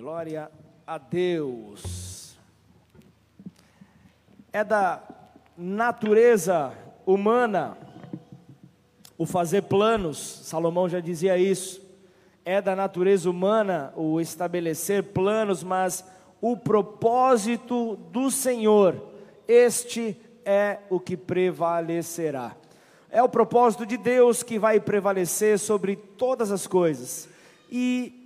Glória a Deus. É da natureza humana o fazer planos, Salomão já dizia isso. É da natureza humana o estabelecer planos, mas o propósito do Senhor, este é o que prevalecerá. É o propósito de Deus que vai prevalecer sobre todas as coisas. E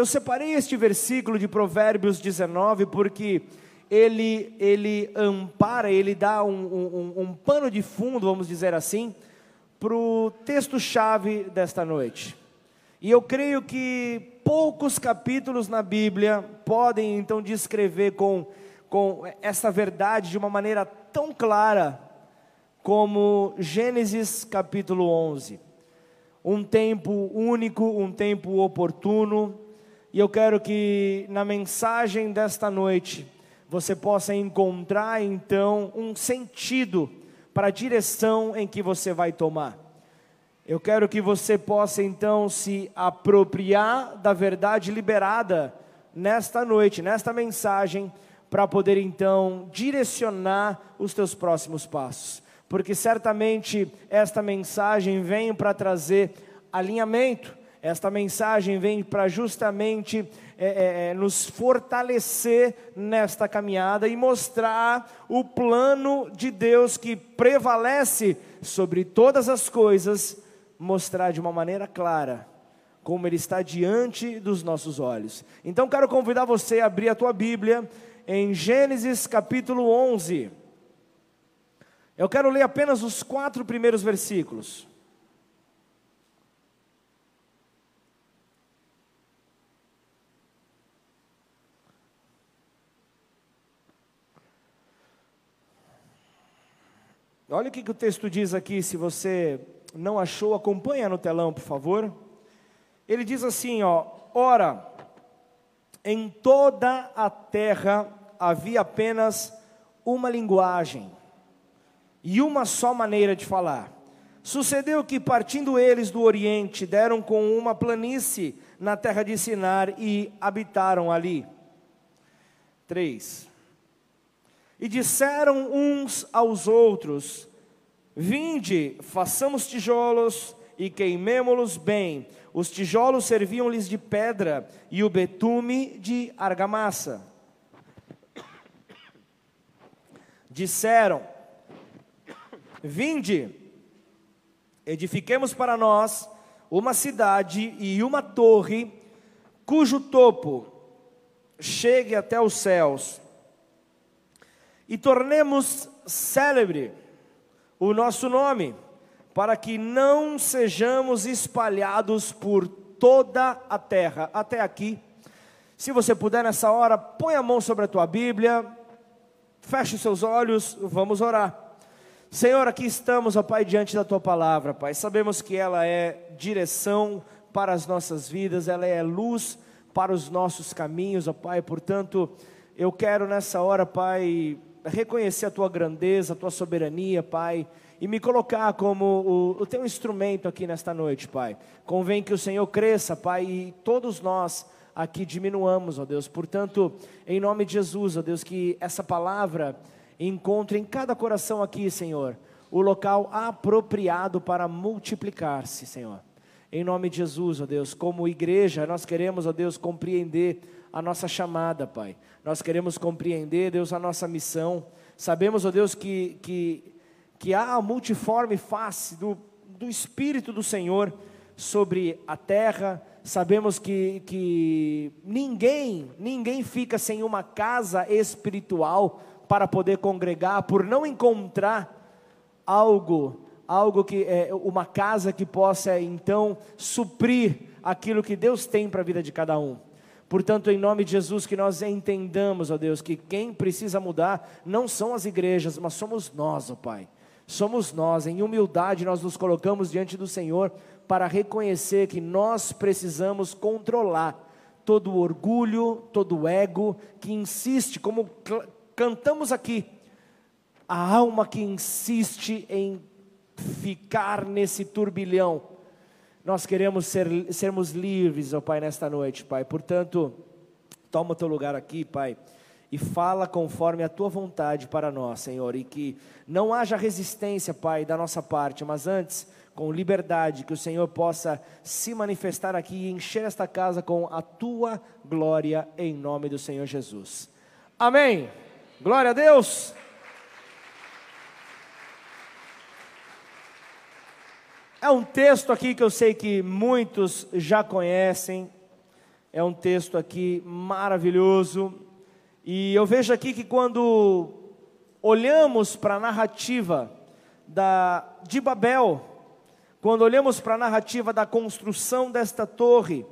eu separei este versículo de Provérbios 19 porque ele, ele ampara, ele dá um, um, um pano de fundo, vamos dizer assim, para o texto-chave desta noite. E eu creio que poucos capítulos na Bíblia podem então descrever com, com essa verdade de uma maneira tão clara como Gênesis capítulo 11. Um tempo único, um tempo oportuno, e eu quero que na mensagem desta noite você possa encontrar então um sentido para a direção em que você vai tomar. Eu quero que você possa então se apropriar da verdade liberada nesta noite, nesta mensagem, para poder então direcionar os teus próximos passos. Porque certamente esta mensagem vem para trazer alinhamento, esta mensagem vem para justamente é, é, é, nos fortalecer nesta caminhada e mostrar o plano de Deus que prevalece sobre todas as coisas, mostrar de uma maneira clara como Ele está diante dos nossos olhos. Então quero convidar você a abrir a tua Bíblia em Gênesis capítulo 11. Eu quero ler apenas os quatro primeiros versículos. Olha o que, que o texto diz aqui, se você não achou, acompanha no telão, por favor. Ele diz assim, ó: Ora, em toda a terra havia apenas uma linguagem e uma só maneira de falar. Sucedeu que, partindo eles do Oriente, deram com uma planície na terra de Sinar e habitaram ali. 3. E disseram uns aos outros: Vinde, façamos tijolos e queimemo-los bem. Os tijolos serviam-lhes de pedra e o betume de argamassa. Disseram: Vinde, edifiquemos para nós uma cidade e uma torre, cujo topo chegue até os céus e tornemos célebre o nosso nome, para que não sejamos espalhados por toda a terra. Até aqui. Se você puder nessa hora, põe a mão sobre a tua Bíblia, feche os seus olhos, vamos orar. Senhor, aqui estamos, ó Pai, diante da tua palavra, Pai. Sabemos que ela é direção para as nossas vidas, ela é luz para os nossos caminhos, ó Pai. Portanto, eu quero nessa hora, Pai, reconhecer a tua grandeza, a tua soberania, Pai, e me colocar como o, o teu instrumento aqui nesta noite, Pai. Convém que o Senhor cresça, Pai, e todos nós aqui diminuamos, ó Deus. Portanto, em nome de Jesus, ó Deus, que essa palavra encontre em cada coração aqui, Senhor, o local apropriado para multiplicar-se, Senhor. Em nome de Jesus, ó Deus, como igreja, nós queremos, ó Deus, compreender a nossa chamada, Pai. Nós queremos compreender, Deus, a nossa missão. Sabemos, ó Deus, que, que, que há a multiforme face do, do Espírito do Senhor sobre a terra. Sabemos que, que ninguém, ninguém fica sem uma casa espiritual para poder congregar, por não encontrar algo, algo que é uma casa que possa então suprir aquilo que Deus tem para a vida de cada um. Portanto, em nome de Jesus, que nós entendamos, ó Deus, que quem precisa mudar não são as igrejas, mas somos nós, ó Pai. Somos nós, em humildade, nós nos colocamos diante do Senhor para reconhecer que nós precisamos controlar todo o orgulho, todo o ego que insiste, como cantamos aqui, a alma que insiste em ficar nesse turbilhão nós queremos ser, sermos livres, ó Pai, nesta noite, Pai. Portanto, Toma o teu lugar aqui, Pai, e fala conforme a tua vontade para nós, Senhor, e que não haja resistência, Pai, da nossa parte, mas antes, com liberdade, que o Senhor possa se manifestar aqui e encher esta casa com a tua glória, em nome do Senhor Jesus. Amém. Glória a Deus. É um texto aqui que eu sei que muitos já conhecem, é um texto aqui maravilhoso, e eu vejo aqui que quando olhamos para a narrativa da, de Babel, quando olhamos para a narrativa da construção desta torre,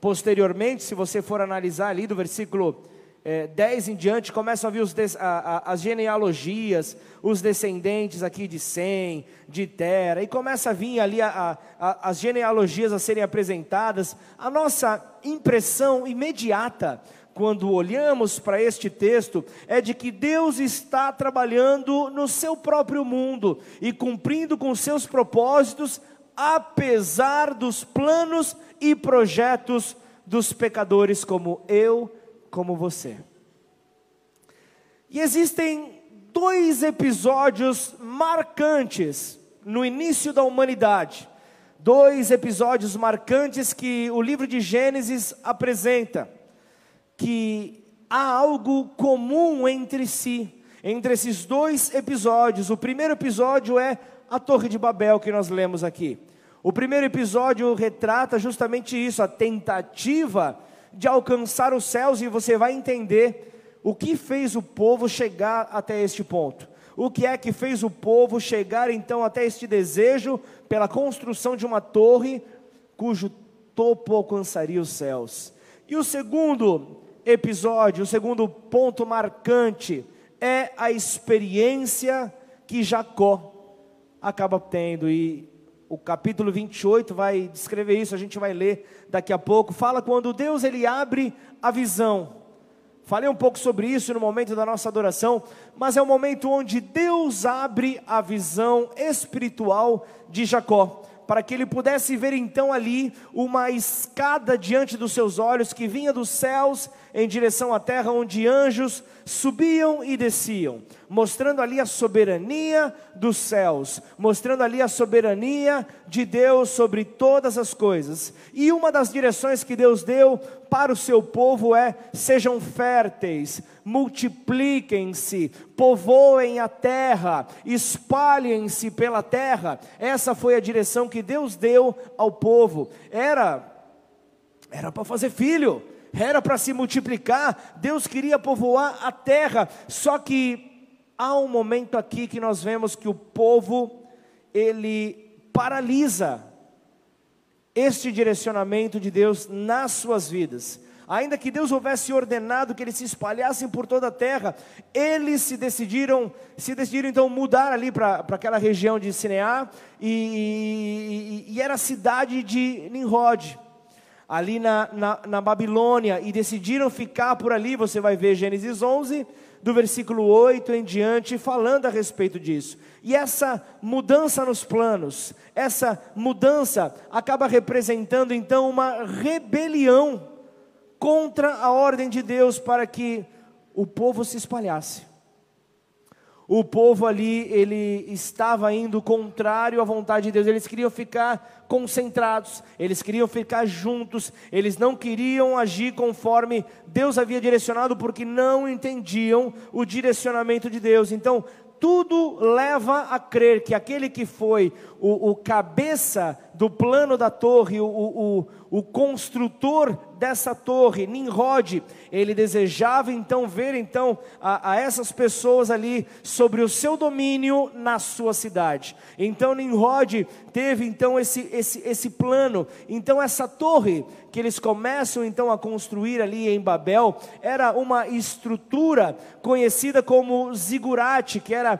posteriormente, se você for analisar ali do versículo é, 10 em diante, começam a vir os, a, a, as genealogias, os descendentes aqui de Sem, de Tera, e começa a vir ali a, as genealogias a serem apresentadas. A nossa impressão imediata, quando olhamos para este texto, é de que Deus está trabalhando no seu próprio mundo e cumprindo com seus propósitos, apesar dos planos e projetos dos pecadores como eu como você. E existem dois episódios marcantes no início da humanidade. Dois episódios marcantes que o livro de Gênesis apresenta. Que há algo comum entre si, entre esses dois episódios. O primeiro episódio é a Torre de Babel, que nós lemos aqui. O primeiro episódio retrata justamente isso, a tentativa de alcançar os céus e você vai entender o que fez o povo chegar até este ponto. O que é que fez o povo chegar então até este desejo pela construção de uma torre cujo topo alcançaria os céus. E o segundo episódio, o segundo ponto marcante é a experiência que Jacó acaba tendo e o capítulo 28 vai descrever isso, a gente vai ler daqui a pouco. Fala quando Deus ele abre a visão. Falei um pouco sobre isso no momento da nossa adoração, mas é o momento onde Deus abre a visão espiritual de Jacó para que ele pudesse ver então ali uma escada diante dos seus olhos que vinha dos céus em direção à terra, onde anjos subiam e desciam, mostrando ali a soberania dos céus, mostrando ali a soberania de Deus sobre todas as coisas. E uma das direções que Deus deu para o seu povo é: sejam férteis, multipliquem-se, povoem a terra, espalhem-se pela terra. Essa foi a direção que Deus deu ao povo. Era era para fazer filho, era para se multiplicar. Deus queria povoar a terra. Só que há um momento aqui que nós vemos que o povo ele paralisa este direcionamento de Deus nas suas vidas. Ainda que Deus houvesse ordenado que eles se espalhassem por toda a terra, eles se decidiram, se decidiram então mudar ali para aquela região de Sineá, e, e, e, era a cidade de Nimrod, ali na, na, na Babilônia, e decidiram ficar por ali, você vai ver Gênesis 11, do versículo 8 em diante, falando a respeito disso. E essa mudança nos planos, essa mudança acaba representando então uma rebelião contra a ordem de Deus para que o povo se espalhasse. O povo ali, ele estava indo contrário à vontade de Deus, eles queriam ficar concentrados, eles queriam ficar juntos, eles não queriam agir conforme Deus havia direcionado, porque não entendiam o direcionamento de Deus. Então, tudo leva a crer que aquele que foi o, o cabeça do plano da torre, o, o, o construtor dessa torre, Nimrod, ele desejava então ver então a, a, essas pessoas ali sobre o seu domínio na sua cidade. Então Nimrod teve então esse, esse, esse plano. Então essa torre que eles começam então a construir ali em Babel era uma estrutura conhecida como zigurate, que era,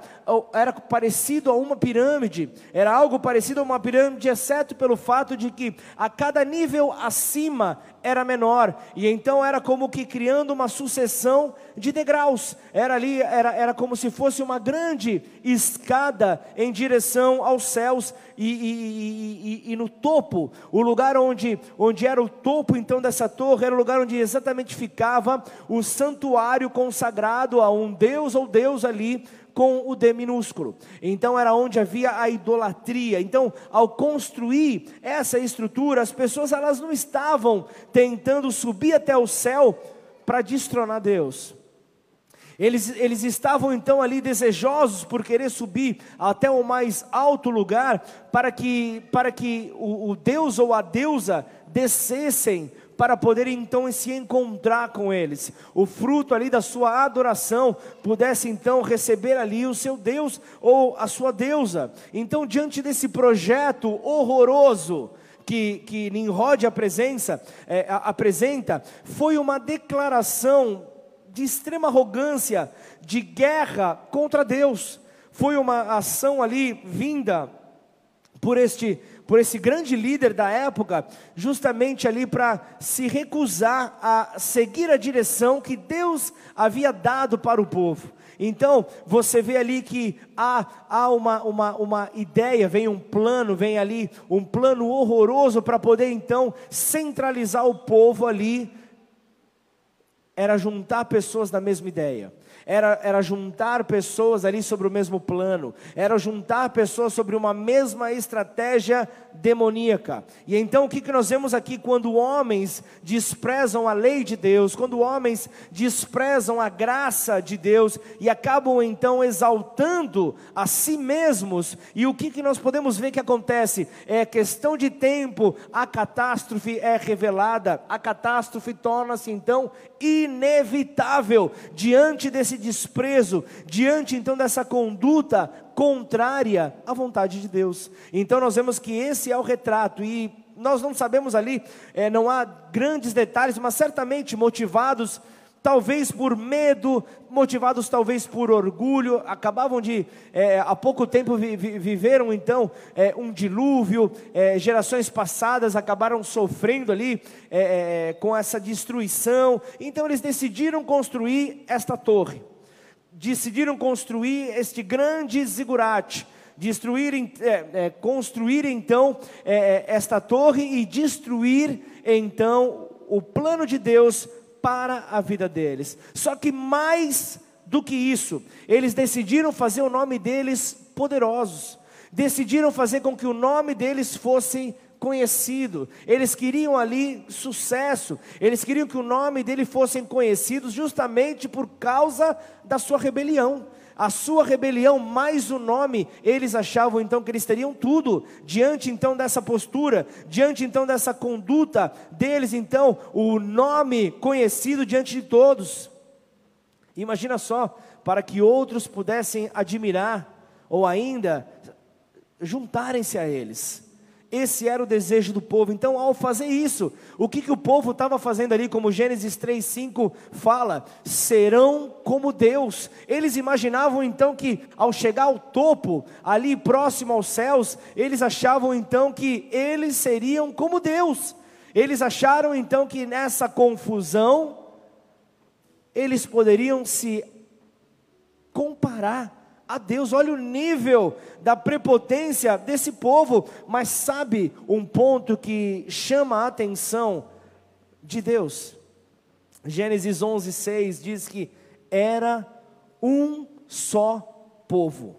era parecido a uma pirâmide, era algo parecido a uma pirâmide, exceto exceto pelo fato de que a cada nível acima era menor, e então era como que criando uma sucessão de degraus, era ali, era, era como se fosse uma grande escada em direção aos céus, e, e, e, e no topo, o lugar onde, onde era o topo então dessa torre, era o lugar onde exatamente ficava o santuário consagrado a um Deus ou Deus ali, com o D minúsculo. Então era onde havia a idolatria. Então, ao construir essa estrutura, as pessoas elas não estavam tentando subir até o céu para destronar Deus. Eles, eles estavam então ali desejosos por querer subir até o mais alto lugar, para que, para que o, o Deus ou a deusa descessem para poder então se encontrar com eles. O fruto ali da sua adoração pudesse então receber ali o seu Deus ou a sua deusa. Então, diante desse projeto horroroso, que, que Nimrod apresenta, é, apresenta, foi uma declaração de extrema arrogância, de guerra contra Deus. Foi uma ação ali vinda por este por esse grande líder da época, justamente ali para se recusar a seguir a direção que Deus havia dado para o povo. Então, você vê ali que há, há uma, uma, uma ideia, vem um plano, vem ali um plano horroroso para poder então centralizar o povo ali. Era juntar pessoas da mesma ideia era, era juntar pessoas ali sobre o mesmo plano, era juntar pessoas sobre uma mesma estratégia demoníaca. E então o que, que nós vemos aqui quando homens desprezam a lei de Deus, quando homens desprezam a graça de Deus e acabam então exaltando a si mesmos, e o que, que nós podemos ver que acontece? É questão de tempo, a catástrofe é revelada, a catástrofe torna-se então inevitável diante desse desprezo, diante então dessa conduta contrária à vontade de Deus. Então nós vemos que esse é o retrato e nós não sabemos ali, é, não há grandes detalhes, mas certamente motivados talvez por medo, motivados talvez por orgulho, acabavam de, é, há pouco tempo vi, vi, viveram então é, um dilúvio, é, gerações passadas acabaram sofrendo ali é, é, com essa destruição, então eles decidiram construir esta torre, decidiram construir este grande zigurate, destruir, é, construir então esta torre e destruir então o plano de Deus para a vida deles. Só que mais do que isso, eles decidiram fazer o nome deles poderosos. Decidiram fazer com que o nome deles fosse conhecido. Eles queriam ali sucesso. Eles queriam que o nome dele fossem conhecidos justamente por causa da sua rebelião a sua rebelião mais o nome, eles achavam então que eles teriam tudo, diante então dessa postura, diante então dessa conduta deles, então, o nome conhecido diante de todos. Imagina só, para que outros pudessem admirar, ou ainda juntarem-se a eles. Esse era o desejo do povo. Então, ao fazer isso, o que, que o povo estava fazendo ali, como Gênesis 3,5 fala? Serão como Deus. Eles imaginavam então que, ao chegar ao topo, ali próximo aos céus, eles achavam então que eles seriam como Deus. Eles acharam então que nessa confusão, eles poderiam se comparar a Deus. Olha o nível da prepotência desse povo, mas sabe um ponto que chama a atenção de Deus? Gênesis 11, 6 diz que era um só povo.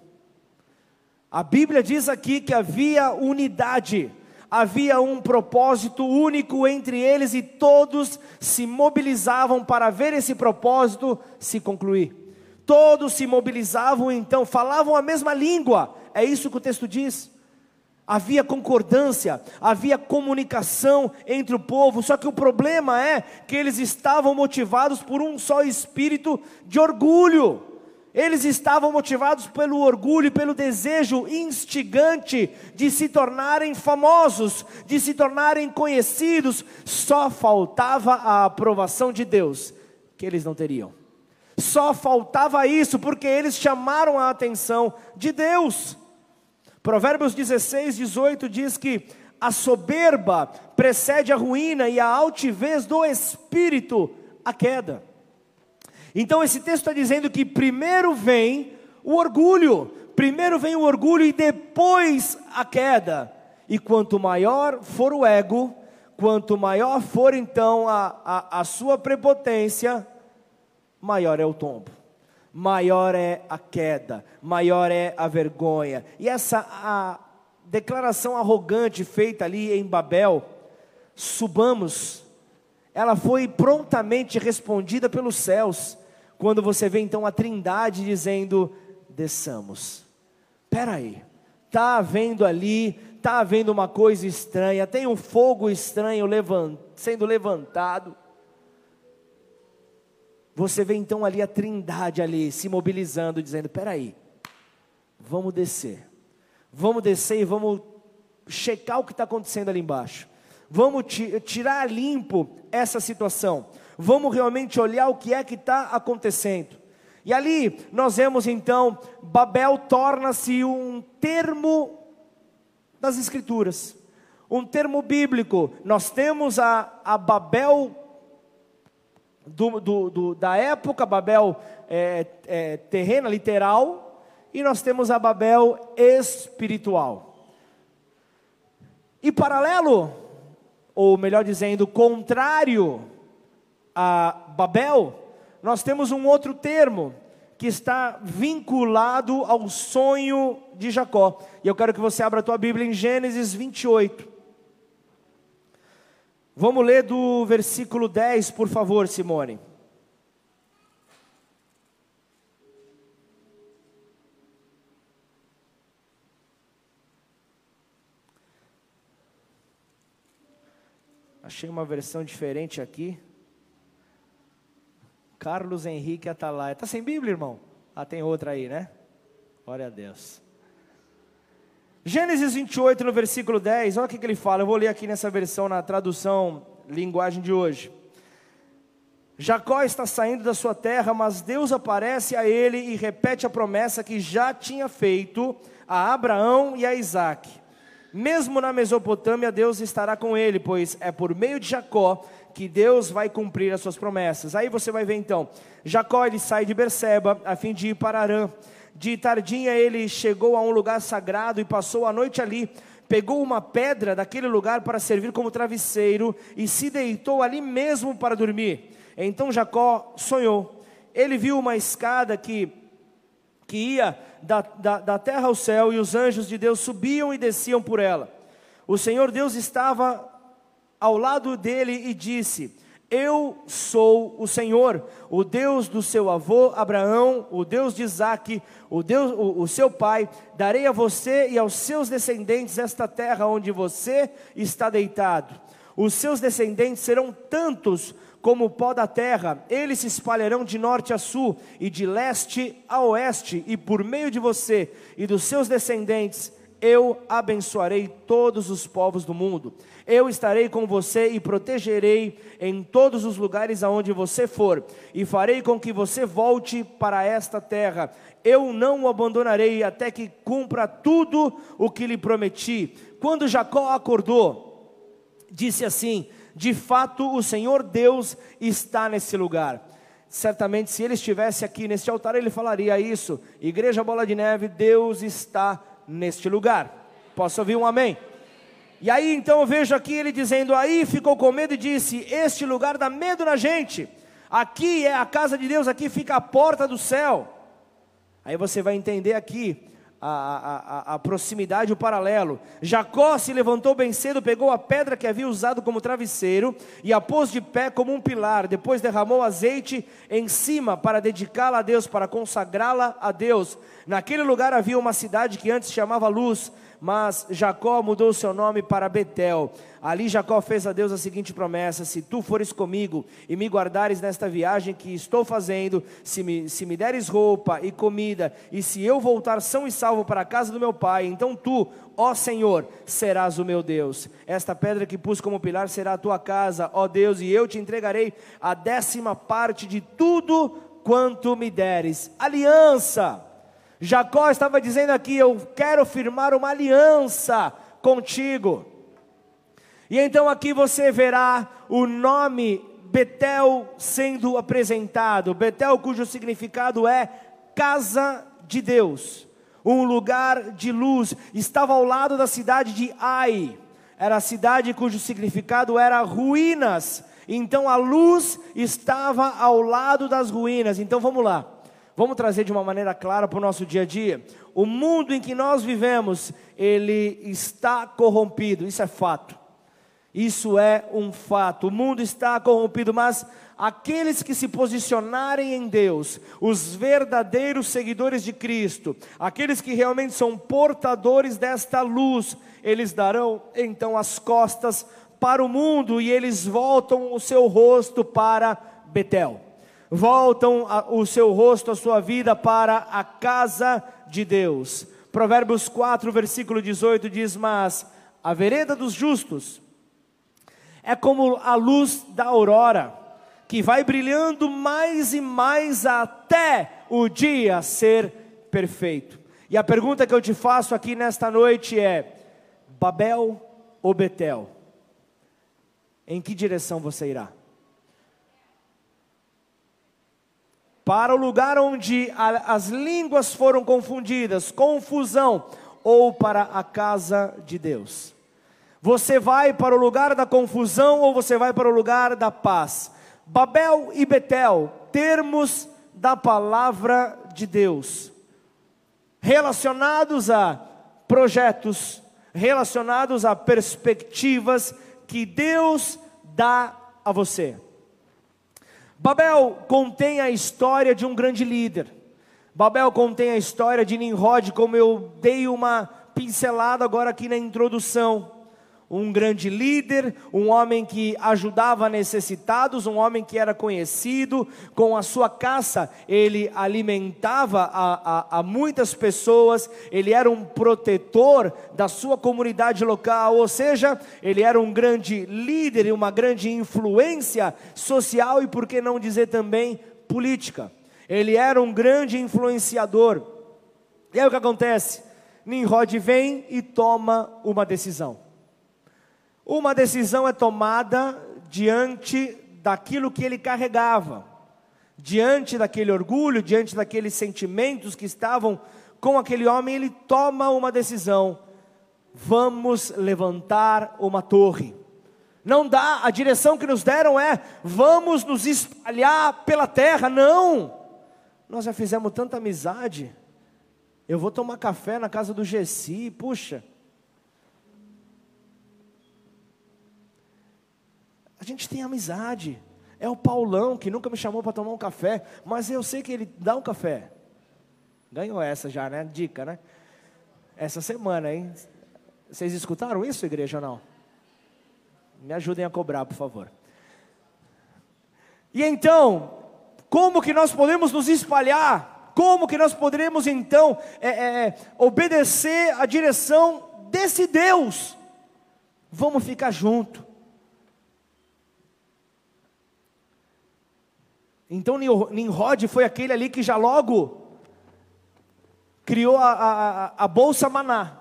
A Bíblia diz aqui que havia unidade, havia um propósito único entre eles e todos se mobilizavam para ver esse propósito se concluir. Todos se mobilizavam então, falavam a mesma língua, é isso que o texto diz. Havia concordância, havia comunicação entre o povo, só que o problema é que eles estavam motivados por um só espírito de orgulho. Eles estavam motivados pelo orgulho, pelo desejo instigante de se tornarem famosos, de se tornarem conhecidos. Só faltava a aprovação de Deus, que eles não teriam. Só faltava isso, porque eles chamaram a atenção de Deus. Provérbios 16, 18 diz que a soberba precede a ruína e a altivez do espírito a queda. Então esse texto está dizendo que primeiro vem o orgulho, primeiro vem o orgulho e depois a queda. E quanto maior for o ego, quanto maior for então a, a, a sua prepotência, maior é o tombo, maior é a queda, maior é a vergonha. E essa a declaração arrogante feita ali em Babel, subamos, ela foi prontamente respondida pelos céus, quando você vê então a trindade dizendo: desçamos. Espera aí, está havendo ali, está havendo uma coisa estranha, tem um fogo estranho levant, sendo levantado. Você vê então ali a trindade ali se mobilizando, dizendo: espera aí, vamos descer, vamos descer e vamos checar o que está acontecendo ali embaixo. Vamos tirar limpo essa situação. Vamos realmente olhar o que é que está acontecendo. E ali nós vemos então, Babel torna-se um termo das Escrituras, um termo bíblico. Nós temos a, a Babel do, do, do, da época, Babel é, é, terrena, literal, e nós temos a Babel espiritual. E paralelo, ou melhor dizendo, contrário a Babel, nós temos um outro termo que está vinculado ao sonho de Jacó. E eu quero que você abra a tua Bíblia em Gênesis 28. Vamos ler do versículo 10, por favor, Simone. Achei uma versão diferente aqui. Carlos Henrique Atalaia. Está sem Bíblia, irmão? Ah, tem outra aí, né? Glória a Deus. Gênesis 28, no versículo 10, olha o que, ele fala. Eu vou ler aqui nessa versão, na tradução, linguagem de hoje. Jacó está saindo da sua terra, mas Deus aparece a ele e repete a promessa que já tinha feito a Abraão e a Isaac. Mesmo na Mesopotâmia, Deus estará com ele, pois é por meio de Jacó que Deus vai cumprir as suas promessas. Aí você vai ver então, Jacó ele sai de Berseba a fim de ir para Arã. De tardinha ele chegou a um lugar sagrado e passou a noite ali. Pegou uma pedra daquele lugar para servir como travesseiro e se deitou ali mesmo para dormir. Então Jacó sonhou. Ele viu uma escada que, que ia da, da, da terra ao céu e os anjos de Deus subiam e desciam por ela. O Senhor Deus estava ao lado dele e disse: Eu sou o Senhor, o Deus do seu avô Abraão, o Deus de Isaque, o Deus, o, o seu pai. Darei a você e aos seus descendentes esta terra onde você está deitado. Os seus descendentes serão tantos como o pó da terra, eles se espalharão de norte a sul e de leste a oeste, e por meio de você e dos seus descendentes eu abençoarei todos os povos do mundo. Eu estarei com você e protegerei em todos os lugares aonde você for, e farei com que você volte para esta terra. Eu não o abandonarei até que cumpra tudo o que lhe prometi. Quando Jacó acordou, disse assim: De fato, o Senhor Deus está nesse lugar. Certamente, se ele estivesse aqui neste altar, ele falaria isso. Igreja Bola de Neve, Deus está neste lugar. Posso ouvir um amém? E aí então eu vejo aqui ele dizendo: Aí ficou com medo e disse: Este lugar dá medo na gente. Aqui é a casa de Deus, aqui fica a porta do céu. Aí você vai entender aqui a, a, a, proximidade, o paralelo. Jacó se levantou bem cedo, pegou a pedra que havia usado como travesseiro e a pôs de pé como um pilar. Depois derramou azeite em cima para dedicá-la a Deus, para consagrá-la a Deus. Naquele lugar havia uma cidade que antes chamava Luz mas Jacó mudou seu nome para Betel. Ali Jacó fez a Deus a seguinte promessa: Se tu fores comigo e me guardares nesta viagem que estou fazendo, se me, se me deres roupa e comida, e se eu voltar são e salvo para a casa do meu pai, então tu, ó Senhor, serás o meu Deus. Esta pedra que pus como pilar será a tua casa, ó Deus, e eu te entregarei a décima parte de tudo quanto me deres. Aliança Jacó estava dizendo aqui: Eu quero firmar uma aliança contigo. E então aqui você verá o nome Betel sendo apresentado. Betel, cujo significado é casa de Deus, um lugar de luz. Estava ao lado da cidade de Ai. Era a cidade cujo significado era ruínas. Então a luz estava ao lado das ruínas. Então vamos lá. Vamos trazer de uma maneira clara para o nosso dia a dia. O mundo em que nós vivemos, ele está corrompido, isso é fato. Isso é um fato. O mundo está corrompido, mas aqueles que se posicionarem em Deus, os verdadeiros seguidores de Cristo, aqueles que realmente são portadores desta luz, eles darão então as costas para o mundo e eles voltam o seu rosto para Betel. Voltam o seu rosto, a sua vida para a casa de Deus. Provérbios 4, versículo 18 diz: Mas a vereda dos justos é como a luz da aurora, que vai brilhando mais e mais até o dia ser perfeito. E a pergunta que eu te faço aqui nesta noite é: Babel ou Betel? Em que direção você irá? Para o lugar onde a, as línguas foram confundidas, confusão, ou para a casa de Deus? Você vai para o lugar da confusão ou você vai para o lugar da paz? Babel e Betel, termos da palavra de Deus, relacionados a projetos, relacionados a perspectivas que Deus dá a você. Babel contém a história de um grande líder. Babel contém a história de Nimrod, como eu dei uma pincelada agora aqui na introdução um grande líder, um homem que ajudava necessitados, um homem que era conhecido, com a sua caça ele alimentava a, a, a, muitas pessoas, ele era um protetor da sua comunidade local, ou seja, ele era um grande líder e uma grande influência social e por que não dizer também política. Ele era um grande influenciador. E aí o que acontece? Nimrod vem e toma uma decisão. Uma decisão é tomada diante daquilo que ele carregava, diante daquele orgulho, diante daqueles sentimentos que estavam com aquele homem, ele toma uma decisão: vamos levantar uma torre. Não dá, a direção que nos deram é: vamos nos espalhar pela terra. Não, nós já fizemos tanta amizade. Eu vou tomar café na casa do Gessi, puxa. A gente tem amizade. É o Paulão que nunca me chamou para tomar um café, mas eu sei que ele dá um café. Ganhou essa já, né? Dica, né? Essa semana, hein? Vocês escutaram isso, igreja, ou não? Me ajudem a cobrar, por favor. E então, como que nós podemos nos espalhar? Como que nós poderemos então é, é, obedecer a direção desse Deus? Vamos ficar junto. Então Nimrod foi aquele ali que já logo criou a, a, a bolsa maná.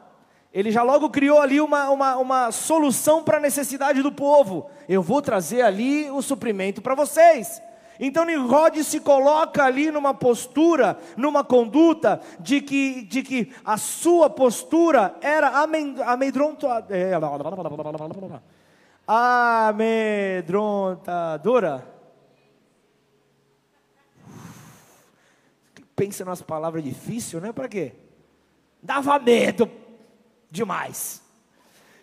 Ele já logo criou ali uma, uma, uma solução para a necessidade do povo. Eu vou trazer ali o suprimento para vocês. Então Nimrod se coloca ali numa postura, numa conduta de que, de que a sua postura era amedrontadora. Amedrontadora. Pensa nas palavras difíceis, né? Para quê? Dava medo demais.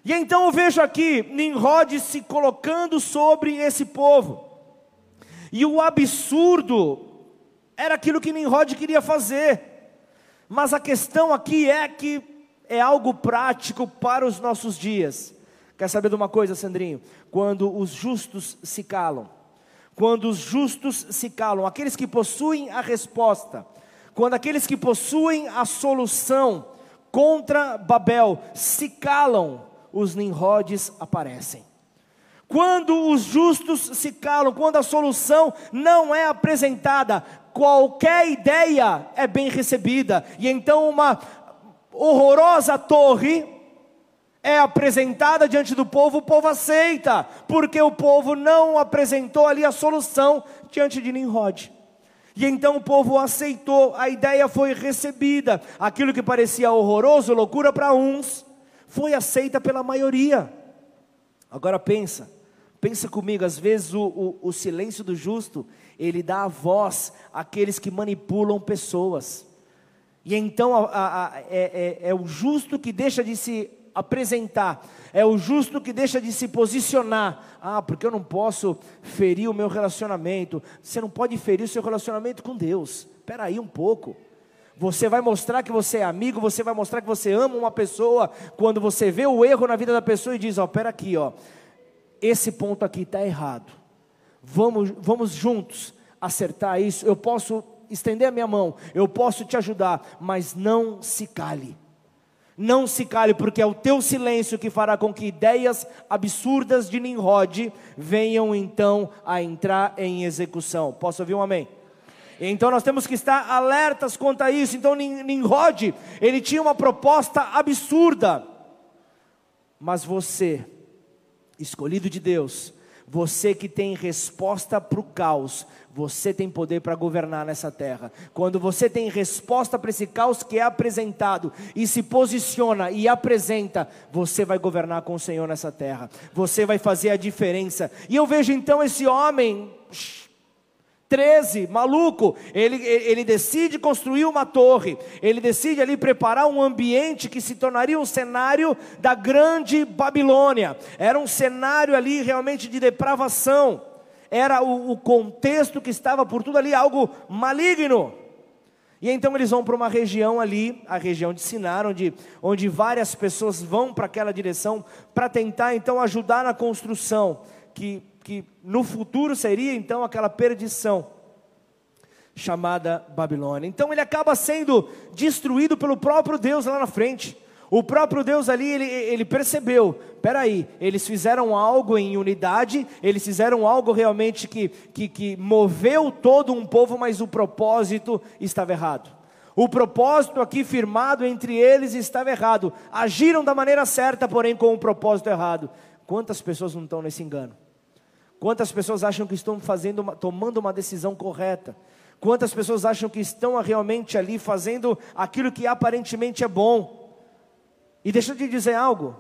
E então eu vejo aqui Nimrod se colocando sobre esse povo. E o absurdo era aquilo que Nimrod queria fazer. Mas a questão aqui é que é algo prático para os nossos dias. Quer saber de uma coisa, Sandrinho? Quando os justos se calam, quando os justos se calam, aqueles que possuem a resposta, quando aqueles que possuem a solução contra Babel se calam, os Nimrodes aparecem. Quando os justos se calam, quando a solução não é apresentada, qualquer ideia é bem recebida, e então uma horrorosa torre é apresentada diante do povo, o povo aceita, porque o povo não apresentou ali a solução diante de Nimrod. E então o povo aceitou, a ideia foi recebida, aquilo que parecia horroroso, loucura para uns, foi aceita pela maioria. Agora pensa, pensa comigo, às vezes o, o, o silêncio do justo, ele dá a voz àqueles que manipulam pessoas. E então a, a, a, é, é, é o justo que deixa de se apresentar, é o justo que deixa de se posicionar. Ah, porque eu não posso ferir o meu relacionamento. Você não pode ferir o seu relacionamento com Deus. Espera aí um pouco. Você vai mostrar que você é amigo, você vai mostrar que você ama uma pessoa quando você vê o erro na vida da pessoa e diz: Ó, oh, espera aqui, ó, esse ponto aqui está errado. Vamos, vamos juntos acertar isso. Eu posso estender a minha mão, eu posso te ajudar, mas não se cale. Não se cale, porque é o teu silêncio que fará com que ideias absurdas de Nimrod venham então a entrar em execução. Posso ouvir um amém? Então nós temos que estar alertas quanto a isso. Então Nimrod, ele tinha uma proposta absurda. Mas você, escolhido de Deus, você que tem resposta para o caos, você tem poder para governar nessa terra. Quando você tem resposta para esse caos que é apresentado e se posiciona e apresenta, você vai governar com o Senhor nessa terra. Você vai fazer a diferença. E eu vejo então esse homem 13, maluco, ele, ele decide construir uma torre, ele decide ali preparar um ambiente que se tornaria um cenário da grande Babilônia, era um cenário ali realmente de depravação, era o, o contexto que estava por tudo ali, algo maligno. E então eles vão para uma região ali, a região de Sinar, onde, onde várias pessoas vão para aquela direção para tentar então ajudar na construção, que que no futuro seria então aquela perdição chamada Babilônia. Então ele acaba sendo destruído pelo próprio Deus lá na frente. O próprio Deus ali, ele, ele percebeu, peraí, eles fizeram algo em unidade, eles fizeram algo realmente que, que, que moveu todo um povo, mas o propósito estava errado. O propósito aqui firmado entre eles estava errado. Agiram da maneira certa, porém com o propósito errado. Quantas pessoas não estão nesse engano? Quantas pessoas acham que estão fazendo, uma, tomando uma decisão correta? Quantas pessoas acham que estão realmente ali fazendo aquilo que aparentemente é bom? E deixa eu te dizer algo.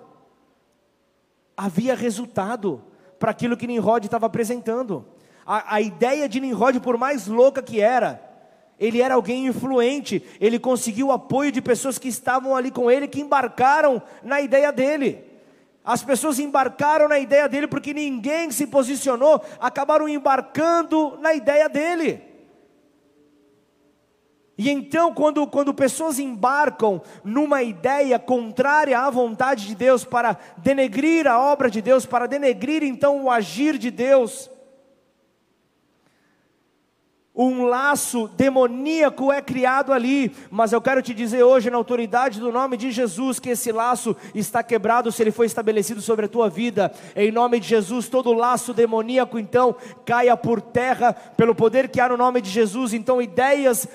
Havia resultado para aquilo que Nimrod estava apresentando. A, a ideia de Nimrod, por mais louca que era, ele era alguém influente, ele conseguiu o apoio de pessoas que estavam ali com ele, que embarcaram na ideia dele. As pessoas embarcaram na ideia dele porque ninguém se posicionou, acabaram embarcando na ideia dele. E então, quando, quando pessoas embarcam numa ideia contrária à vontade de Deus, para denegrir a obra de Deus, para denegrir então o agir de Deus, um laço demoníaco é criado ali, mas eu quero te dizer hoje, na autoridade do nome de Jesus, que esse laço está quebrado se ele foi estabelecido sobre a tua vida, em nome de Jesus, todo laço demoníaco então caia por terra, pelo poder que há no nome de Jesus, então ideias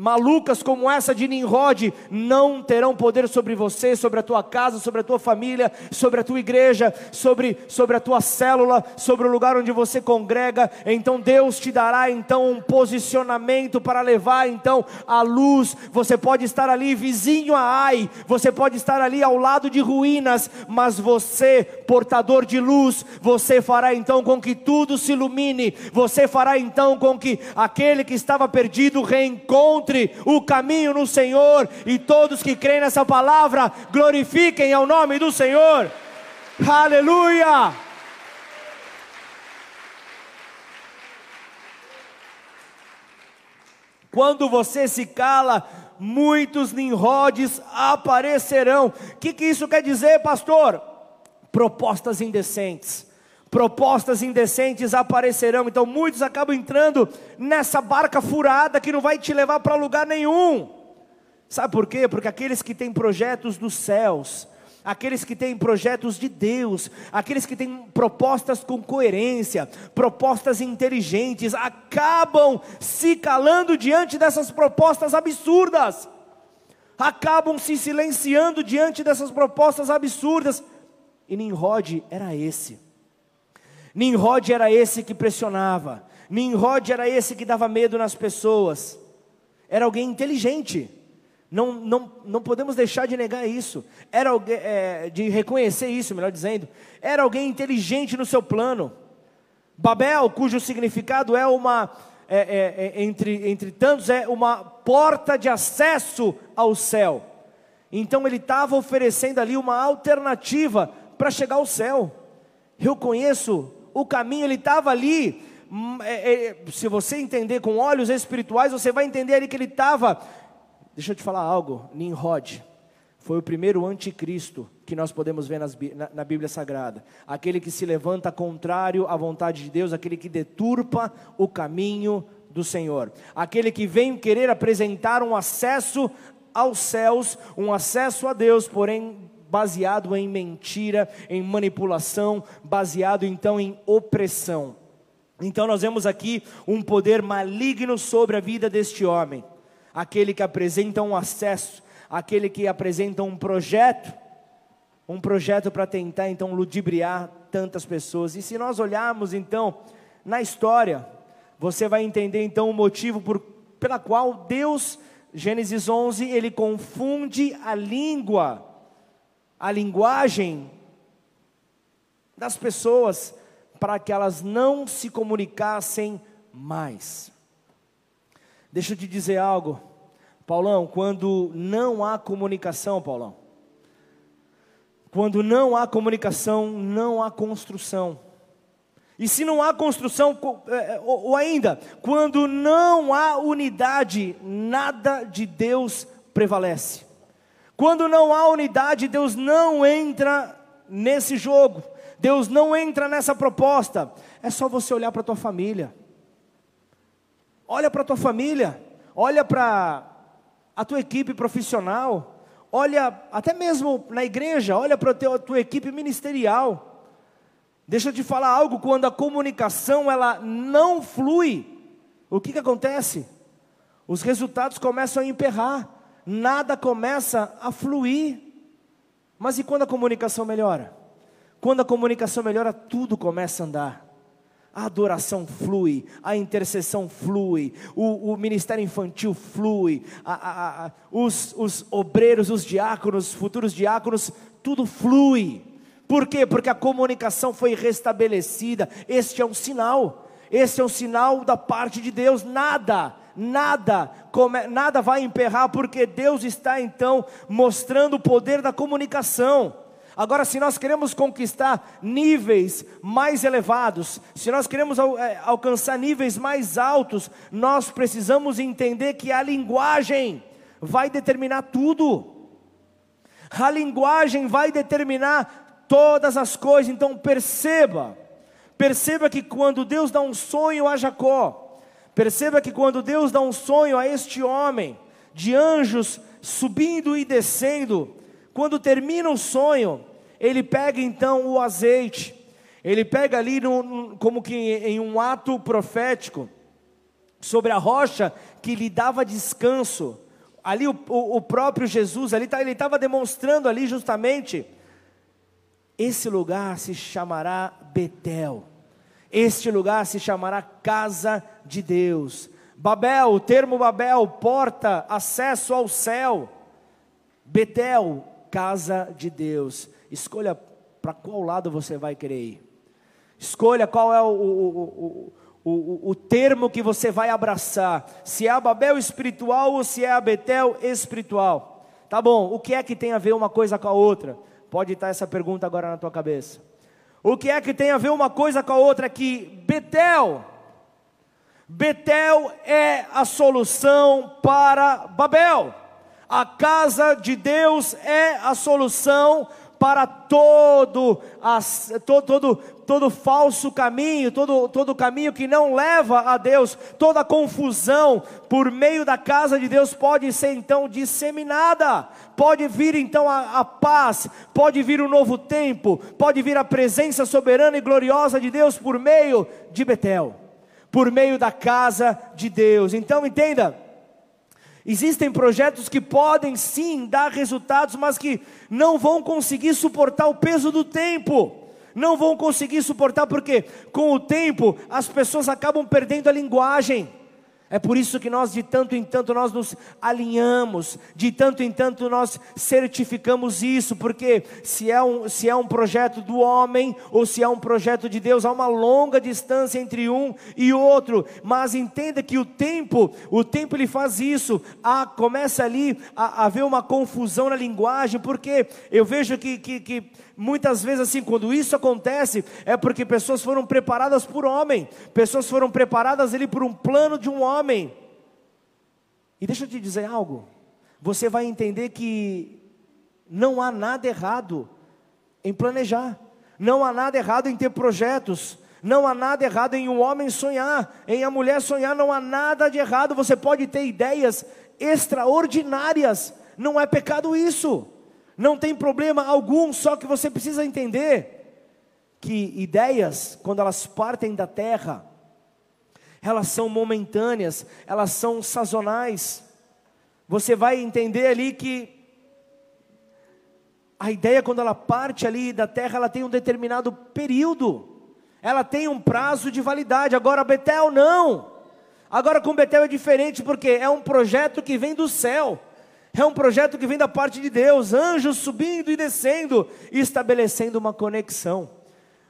malucas como essa de Nimrod não terão poder sobre você, sobre a tua casa, sobre a tua família, sobre a tua igreja, sobre, sobre a tua célula, sobre o lugar onde você congrega. Então Deus te dará então um posicionamento para levar então a luz. Você pode estar ali vizinho a Ai, você pode estar ali ao lado de ruínas, mas você, portador de luz, você fará então com que tudo se ilumine. Você fará então com que aquele que estava perdido reencontre encontre o caminho no Senhor, e todos que creem nessa palavra glorifiquem ao nome do Senhor. Aleluia! Quando você se cala, muitos Nimrodes aparecerão. O que, que isso quer dizer, pastor? Propostas indecentes propostas indecentes aparecerão. Então muitos acabam entrando nessa barca furada que não vai te levar para lugar nenhum. Sabe por quê? Porque aqueles que têm projetos dos céus, aqueles que têm projetos de Deus, aqueles que têm propostas com coerência, propostas inteligentes, acabam se calando diante dessas propostas absurdas. acabam se silenciando diante dessas propostas absurdas. E Nimrod era esse. Nimrod era esse que pressionava. Nimrod era esse que dava medo nas pessoas. Era alguém inteligente. Não, não, não podemos deixar de negar isso. Era alguém, é, de reconhecer isso, melhor dizendo. Era alguém inteligente no seu plano. Babel, cujo significado é uma, é, é, é, entre, entre tantos, é uma porta de acesso ao céu. Então ele estava oferecendo ali uma alternativa para chegar ao céu. Eu conheço o caminho, ele estava ali. Hum, é, é, se você entender com olhos espirituais, você vai entender ali que ele estava Deixa eu te falar algo, Nimrod foi o primeiro anticristo que nós podemos ver nas, na, na, Bíblia Sagrada. Aquele que se levanta contrário à vontade de Deus, aquele que deturpa o caminho do Senhor. Aquele que vem querer apresentar um acesso aos céus, um acesso a Deus, porém baseado em mentira, em manipulação, baseado então em opressão. Então nós vemos aqui um poder maligno sobre a vida deste homem aquele que apresenta um acesso, aquele que apresenta um projeto, um projeto para tentar então ludibriar tantas pessoas. E se nós olharmos então na história, você vai entender então o motivo por, pela qual Deus, Gênesis 11, ele confunde a língua, a linguagem das pessoas para que elas não se comunicassem mais. Deixa eu te dizer algo, Paulão, quando não há comunicação, Paulão, quando não há comunicação, não há construção. E se não há construção, é, é, ou ainda, quando não há unidade, nada de Deus prevalece. Quando não há unidade, Deus não entra nesse jogo, Deus não entra nessa proposta. É só você olhar para a tua família. Olha para a tua família, olha para a tua equipe profissional, olha até mesmo na igreja, olha para a tua equipe ministerial. Deixa eu te falar algo, quando a comunicação ela não flui, o que, que acontece? Os resultados começam a emperrar, nada começa a fluir. Mas e quando a comunicação melhora? Quando a comunicação melhora, tudo começa a andar a adoração flui, a intercessão flui, o, o ministério infantil flui, a, a, a, os, os obreiros, os diáconos, futuros diáconos, tudo flui. Por quê? Porque a comunicação foi restabelecida. Este é um sinal. Este é um sinal da parte de Deus. Nada, nada, nada vai emperrar, porque Deus está então mostrando o poder da comunicação. Agora, se nós queremos conquistar níveis mais elevados, se nós queremos é, alcançar níveis mais altos, nós precisamos entender que a linguagem vai determinar tudo. A linguagem vai determinar todas as coisas. Então, perceba, perceba que quando Deus dá um sonho a Jacó, perceba que quando Deus dá um sonho a este homem, de anjos subindo e descendo, quando termina o sonho, ele pega então o azeite, ele pega ali no, como que em um ato profético, sobre a rocha que lhe dava descanso. Ali o, o, o próprio Jesus, ali tá, ele estava demonstrando ali justamente, esse lugar se chamará Betel, este lugar se chamará casa de Deus. Babel, o termo Babel, porta, acesso ao céu. Betel, casa de Deus. Escolha para qual lado você vai querer ir. Escolha qual é o, o, o, o, termo que você vai abraçar. Se é a Babel espiritual ou se é a Betel espiritual. Tá bom, o que é que tem a ver uma coisa com a outra? Pode estar essa pergunta agora na tua cabeça. O que é que tem a ver uma coisa com a outra? Que Betel, Betel é a solução para Babel. A casa de Deus é a solução para todo, as, todo, todo, todo falso caminho, todo, todo caminho que não leva a Deus, toda confusão por meio da casa de Deus pode ser então disseminada, pode vir então a, a paz, pode vir um novo tempo, pode vir a presença soberana e gloriosa de Deus por meio de Betel, por meio da casa de Deus. Então entenda Existem projetos que podem sim dar resultados, mas que não vão conseguir suportar o peso do tempo. Não vão conseguir suportar porque com o tempo as pessoas acabam perdendo a linguagem. É por isso que nós de tanto em tanto nós nos alinhamos, de tanto em tanto nós certificamos isso, porque se é um, se é um projeto do homem ou se é um projeto de Deus, há uma longa distância entre um e outro. Mas entenda que o tempo, o tempo ele faz isso. Ah, começa ali a, a haver uma confusão na linguagem, porque eu vejo que, que, que Muitas vezes, assim, quando isso acontece, é porque pessoas foram preparadas por homem, pessoas foram preparadas ali por um plano de um homem. E deixa eu te dizer algo, você vai entender que não há nada errado em planejar, não há nada errado em ter projetos, não há nada errado em um homem sonhar, em a mulher sonhar, não há nada de errado. Você pode ter ideias extraordinárias, não é pecado isso. Não tem problema algum, só que você precisa entender que ideias, quando elas partem da terra, elas são momentâneas, elas são sazonais. Você vai entender ali que a ideia, quando ela parte ali da terra, ela tem um determinado período, ela tem um prazo de validade. Agora, Betel não. Agora, com Betel é diferente, porque é um projeto que vem do céu. É um projeto que vem da parte de Deus, anjos subindo e descendo estabelecendo uma conexão.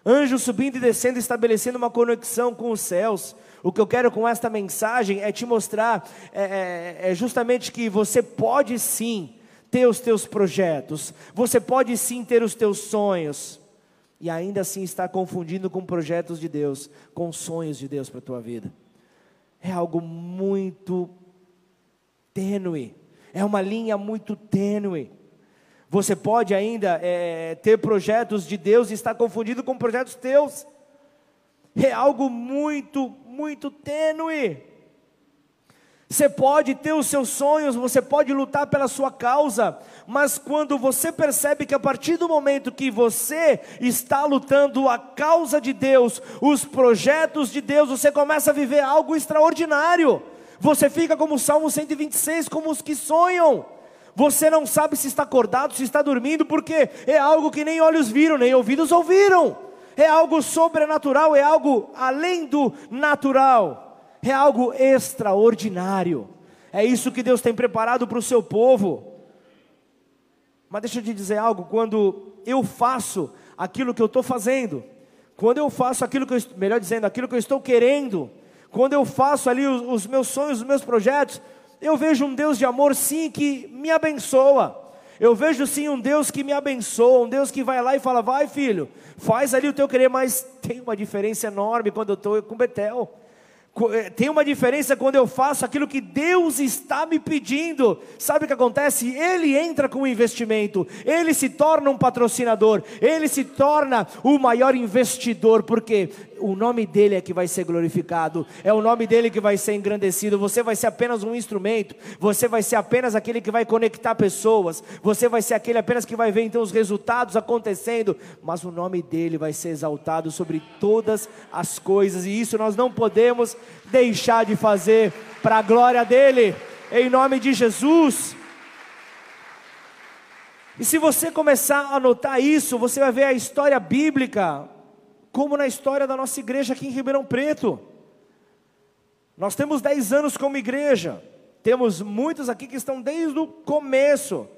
Anjos subindo e descendo, estabelecendo uma conexão com os céus. O que eu quero com esta mensagem é te mostrar é, é, é justamente que você pode sim ter os teus projetos, você pode sim ter os teus sonhos, e ainda assim estar confundindo com projetos de Deus, com sonhos de Deus para a tua vida. É algo muito tênue. É uma linha muito tênue. Você pode ainda é, ter projetos de Deus e estar confundido com projetos teus. É algo muito, muito tênue. Você pode ter os seus sonhos, você pode lutar pela sua causa, mas quando você percebe que a partir do momento que você está lutando a causa de Deus, os projetos de Deus, você começa a viver algo extraordinário. Você fica como o Salmo 126, como os que sonham. Você não sabe se está acordado, se está dormindo, porque é algo que nem olhos viram, nem ouvidos ouviram. É algo sobrenatural, é algo além do natural, é algo extraordinário. É isso que Deus tem preparado para o seu povo. Mas deixa eu te dizer algo: quando eu faço aquilo que eu estou fazendo, quando eu faço aquilo que eu, melhor dizendo, aquilo que eu estou querendo, quando eu faço ali os, os meus sonhos, os meus projetos, eu vejo um Deus de amor sim que me abençoa. Eu vejo sim um Deus que me abençoa, um Deus que vai lá e fala: vai filho, faz ali o teu querer, mas tem uma diferença enorme quando eu estou com Betel. Eh, tem uma diferença quando eu faço aquilo que Deus está me pedindo. Sabe o que acontece? Ele entra com o investimento, ele se torna um patrocinador, ele se torna o maior investidor, porque o nome dele é que vai ser glorificado, é o nome dele que vai ser engrandecido. Você vai ser apenas um instrumento, você vai ser apenas aquele que vai conectar pessoas, você vai ser aquele apenas que vai ver então os resultados acontecendo, mas o nome dele vai ser exaltado sobre todas as coisas, e isso nós não podemos deixar de fazer para a glória dele, em nome de Jesus. E se você começar a notar isso, você vai ver a história bíblica como na história da nossa igreja aqui em Ribeirão Preto. Nós temos 10 anos como igreja, temos muitos aqui que estão desde o começo,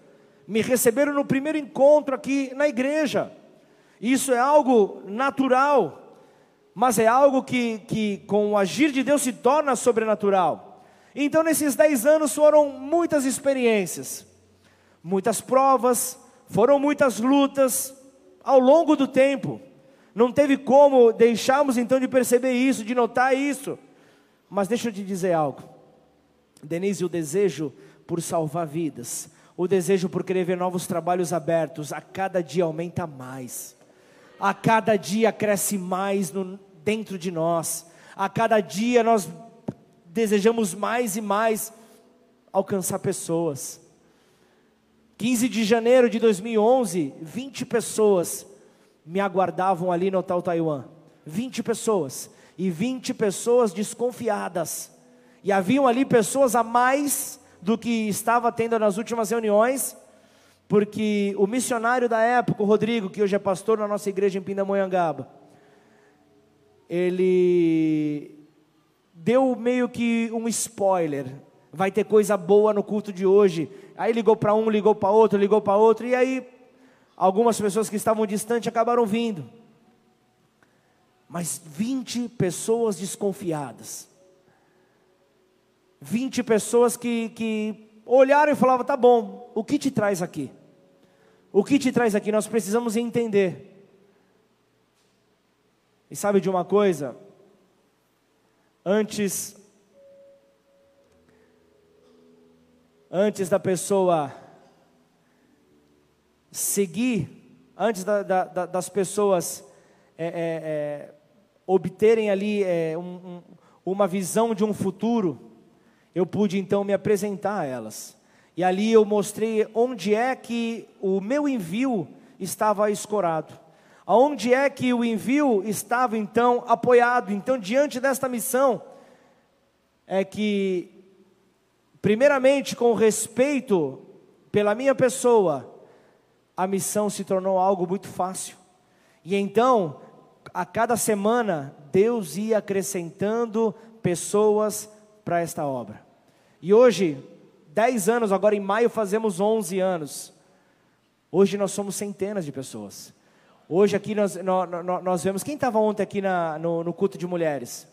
me receberam no primeiro encontro aqui na igreja. Isso é algo natural, mas é algo que, que com o agir de Deus se torna sobrenatural. Então, nesses 10 anos foram muitas experiências, muitas provas, foram muitas lutas ao longo do tempo. Não teve como deixarmos então de perceber isso, de notar isso. Mas deixa eu te dizer algo. Denise, o desejo por salvar vidas, o desejo por querer ver novos trabalhos abertos, a cada dia aumenta mais. A cada dia cresce mais no, dentro de nós. A cada dia nós desejamos mais e mais alcançar pessoas. 15 de janeiro de 2011, 20 pessoas me aguardavam ali no Hotel Taiwan. 20 pessoas. E 20 pessoas desconfiadas. E haviam ali pessoas a mais do que estava tendo nas últimas reuniões, porque o missionário da época, o Rodrigo, que hoje é pastor na nossa igreja em Pindamonhangaba, ele deu meio que um spoiler. Vai ter coisa boa no culto de hoje. Aí ligou para um, ligou para outro, ligou para outro, e aí algumas pessoas que estavam distantes acabaram vindo. Mas 20 pessoas desconfiadas. 20 pessoas que, que olharam e falavam: tá bom, o que te traz aqui? O que te traz aqui? Nós precisamos entender. E sabe de uma coisa? Antes, antes da pessoa seguir, antes da, da, das pessoas é, é, é, obterem ali é, um, um, uma visão de um futuro, eu pude então me apresentar a elas. E ali eu mostrei onde é que o meu envio estava escorado. Aonde é que o envio estava então apoiado? Então, diante desta missão, é que, primeiramente, com respeito pela minha pessoa, a missão se tornou algo muito fácil. E então, a cada semana, Deus ia acrescentando pessoas para esta obra. E hoje, 10 anos, agora em maio fazemos 11 anos. Hoje nós somos centenas de pessoas. Hoje aqui nós, nós, nós vemos. Quem estava ontem aqui na, no, no culto de mulheres?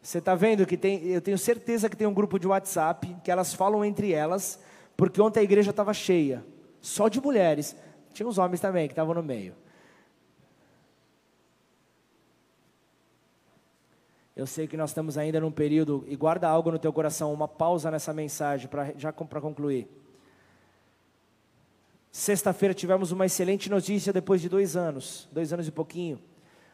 Você está vendo que tem, eu tenho certeza que tem um grupo de WhatsApp que elas falam entre elas, porque ontem a igreja estava cheia, só de mulheres. Tinha uns homens também que estavam no meio. Eu sei que nós estamos ainda num período, e guarda algo no teu coração, uma pausa nessa mensagem, pra, já para concluir. Sexta-feira tivemos uma excelente notícia depois de dois anos, dois anos e pouquinho.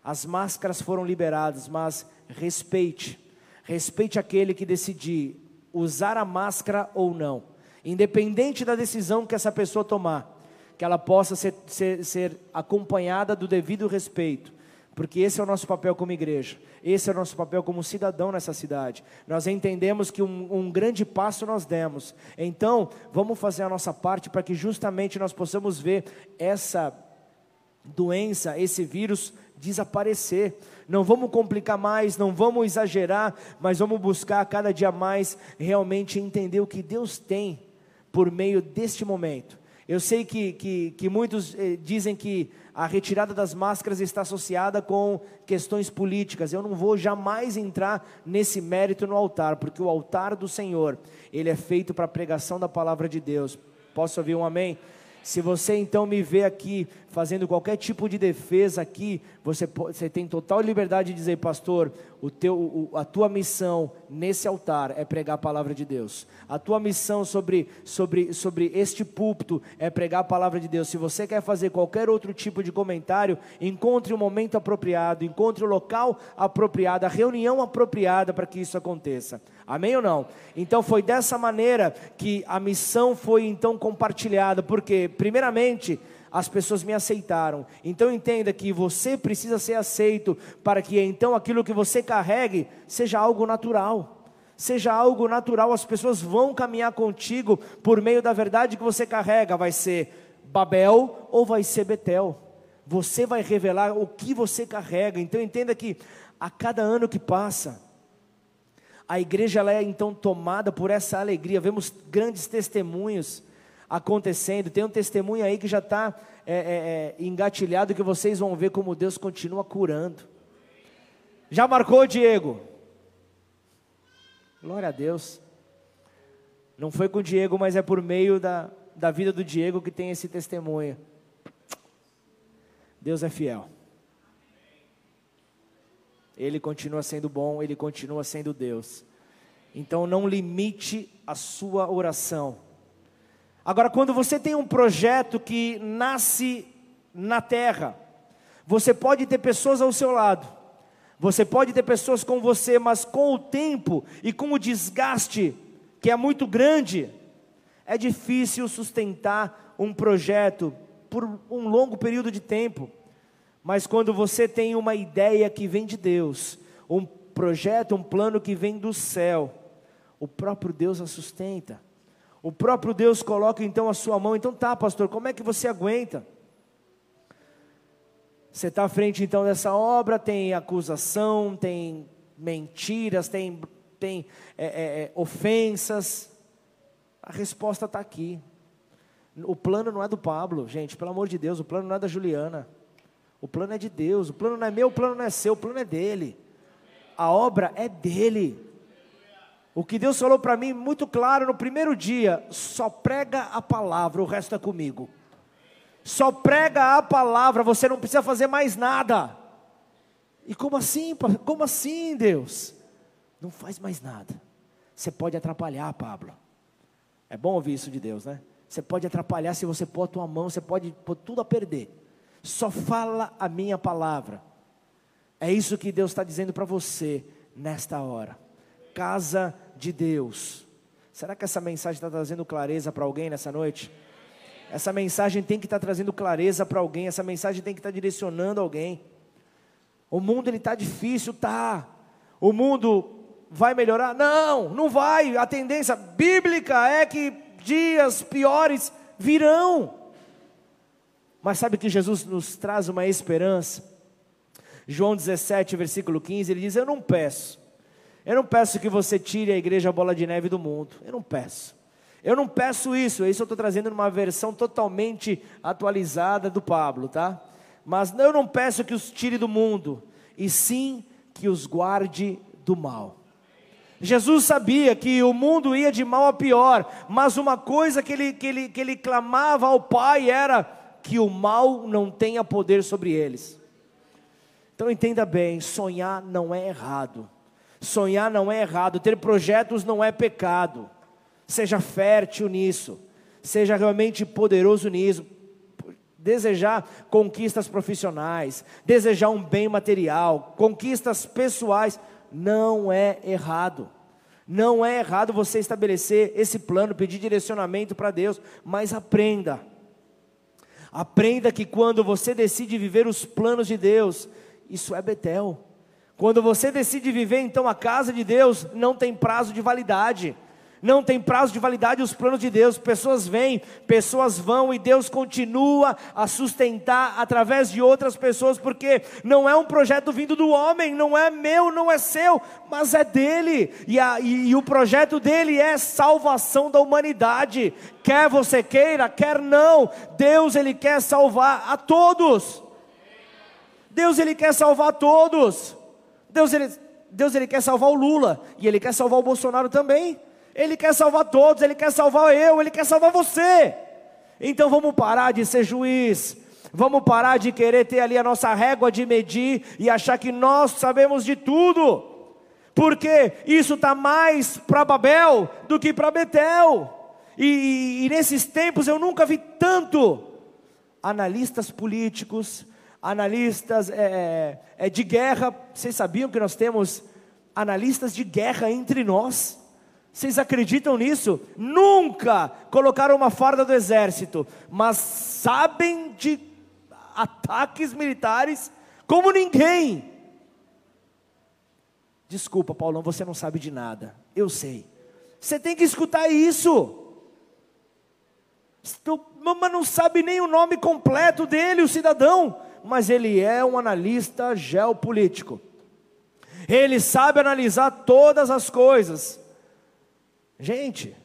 As máscaras foram liberadas, mas respeite, respeite aquele que decidir usar a máscara ou não, independente da decisão que essa pessoa tomar, que ela possa ser, ser, ser acompanhada do devido respeito porque esse é o nosso papel como igreja, esse é o nosso papel como cidadão nessa cidade. Nós entendemos que um, um grande passo nós demos, então vamos fazer a nossa parte para que justamente nós possamos ver essa doença, esse vírus desaparecer. Não vamos complicar mais, não vamos exagerar, mas vamos buscar cada dia mais realmente entender o que Deus tem por meio deste momento. Eu sei que, que, que muitos eh, dizem que a retirada das máscaras está associada com questões políticas. Eu não vou jamais entrar nesse mérito no altar, porque o altar do Senhor, ele é feito para a pregação da palavra de Deus. Posso ouvir um amém? Se você então me vê aqui fazendo qualquer tipo de defesa aqui, você, você tem total liberdade de dizer, pastor, o teu, o, a tua missão nesse altar é pregar a palavra de Deus. A tua missão sobre, sobre, sobre este púlpito é pregar a palavra de Deus. Se você quer fazer qualquer outro tipo de comentário, encontre o momento apropriado, encontre o local apropriado, a reunião apropriada para que isso aconteça. Amém ou não? Então foi dessa maneira que a missão foi então compartilhada, porque primeiramente as pessoas me aceitaram. Então entenda que você precisa ser aceito para que então aquilo que você carregue seja algo natural. Seja algo natural, as pessoas vão caminhar contigo por meio da verdade que você carrega. Vai ser Babel ou vai ser Betel. Você vai revelar o que você carrega. Então entenda que a cada ano que passa, a igreja é então tomada por essa alegria. Vemos grandes testemunhos acontecendo. Tem um testemunho aí que já está é, é, é, engatilhado que vocês vão ver como Deus continua curando. Já marcou, Diego? Glória a Deus. Não foi com o Diego, mas é por meio da, da vida do Diego que tem esse testemunho. Deus é fiel. Ele continua sendo bom, ele continua sendo Deus. Então não limite a sua oração Agora, quando você tem um projeto que nasce na terra, você pode ter pessoas ao seu lado, você pode ter pessoas com você, mas com o tempo e com o desgaste, que é muito grande, é difícil sustentar um projeto por um longo período de tempo. Mas quando você tem uma ideia que vem de Deus, um projeto, um plano que vem do céu, o próprio Deus a sustenta. O próprio Deus coloca então a sua mão. Então tá, pastor, como é que você aguenta? Você está à frente então dessa obra, tem acusação, tem mentiras, tem, tem é, é, é ofensas. A resposta está aqui. O plano não é do Pablo, gente, pelo amor de Deus, o plano não é da Juliana. O plano é de Deus, o plano não é meu, o plano não é seu, o plano é dele. A obra é dele. O que Deus falou para mim muito claro no primeiro dia: só prega a palavra, o resto é comigo. Só prega a palavra, você não precisa fazer mais nada. E como assim? Como assim, Deus? Não faz mais nada. Você pode atrapalhar, Pablo. É bom ouvir isso de Deus, né? Você pode atrapalhar se você pôr a tua mão, você pode pôr tudo a perder. Só fala a minha palavra. É isso que Deus está dizendo para você nesta hora. Casa de Deus. Será que essa mensagem está trazendo clareza para alguém nessa noite? Essa mensagem tem que estar tá trazendo clareza para alguém. Essa mensagem tem que estar tá direcionando alguém. O mundo ele está difícil, tá? O mundo vai melhorar? Não, não vai. A tendência bíblica é que dias piores virão. Mas sabe que Jesus nos traz uma esperança? João 17, versículo 15, ele diz: Eu não peço, eu não peço que você tire a igreja bola de neve do mundo, eu não peço. Eu não peço isso, isso eu estou trazendo numa versão totalmente atualizada do Pablo, tá? Mas eu não peço que os tire do mundo, e sim que os guarde do mal. Jesus sabia que o mundo ia de mal a pior, mas uma coisa que ele, que ele, que ele clamava ao Pai era que o mal não tenha poder sobre eles. Então entenda bem: sonhar não é errado, sonhar não é errado, ter projetos não é pecado. Seja fértil nisso, seja realmente poderoso nisso. Desejar conquistas profissionais, desejar um bem material, conquistas pessoais, não é errado. Não é errado você estabelecer esse plano, pedir direcionamento para Deus, mas aprenda. Aprenda que quando você decide viver os planos de Deus, isso é Betel. Quando você decide viver então a casa de Deus, não tem prazo de validade. Não tem prazo de validade os planos de Deus. Pessoas vêm, pessoas vão e Deus continua a sustentar através de outras pessoas, porque não é um projeto vindo do homem, não é meu, não é seu, mas é dele. E, a, e, e o projeto dele é salvação da humanidade. Quer você queira, quer não, Deus ele quer salvar a todos. Deus ele quer salvar a todos. Deus ele, Deus ele quer salvar o Lula e ele quer salvar o Bolsonaro também. Ele quer salvar todos, Ele quer salvar eu, Ele quer salvar você. Então vamos parar de ser juiz, vamos parar de querer ter ali a nossa régua de medir e achar que nós sabemos de tudo, porque isso está mais para Babel do que para Betel. E, e, e nesses tempos eu nunca vi tanto analistas políticos, analistas é, é, de guerra. Vocês sabiam que nós temos analistas de guerra entre nós? Vocês acreditam nisso? Nunca colocaram uma farda do exército, mas sabem de ataques militares como ninguém. Desculpa, Paulão, você não sabe de nada. Eu sei. Você tem que escutar isso. Mas não sabe nem o nome completo dele, o cidadão. Mas ele é um analista geopolítico. Ele sabe analisar todas as coisas. Gente,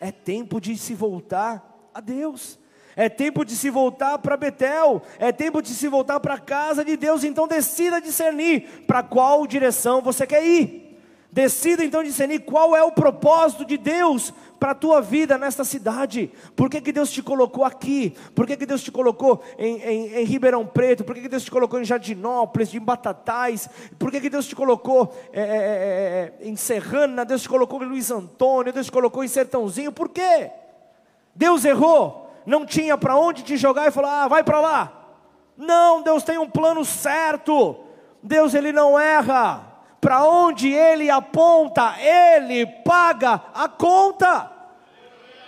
é tempo de se voltar a Deus. É tempo de se voltar para Betel, é tempo de se voltar para a casa de Deus. Então decida discernir para qual direção você quer ir. Decida então discernir qual é o propósito de Deus para a tua vida nesta cidade. Por que, que Deus te colocou aqui? Por que, que Deus te colocou em, em, em Ribeirão Preto? Por que, que Deus te colocou em Jardinópolis, em Batatais? Por que, que Deus te colocou é, é, é, é em Serrana? Deus te colocou em Luiz Antônio? Deus te colocou em Sertãozinho? Por quê? Deus errou? Não tinha para onde te jogar e falou: ah, vai para lá. Não, Deus tem um plano certo. Deus ele não erra para onde ele aponta, ele paga a conta.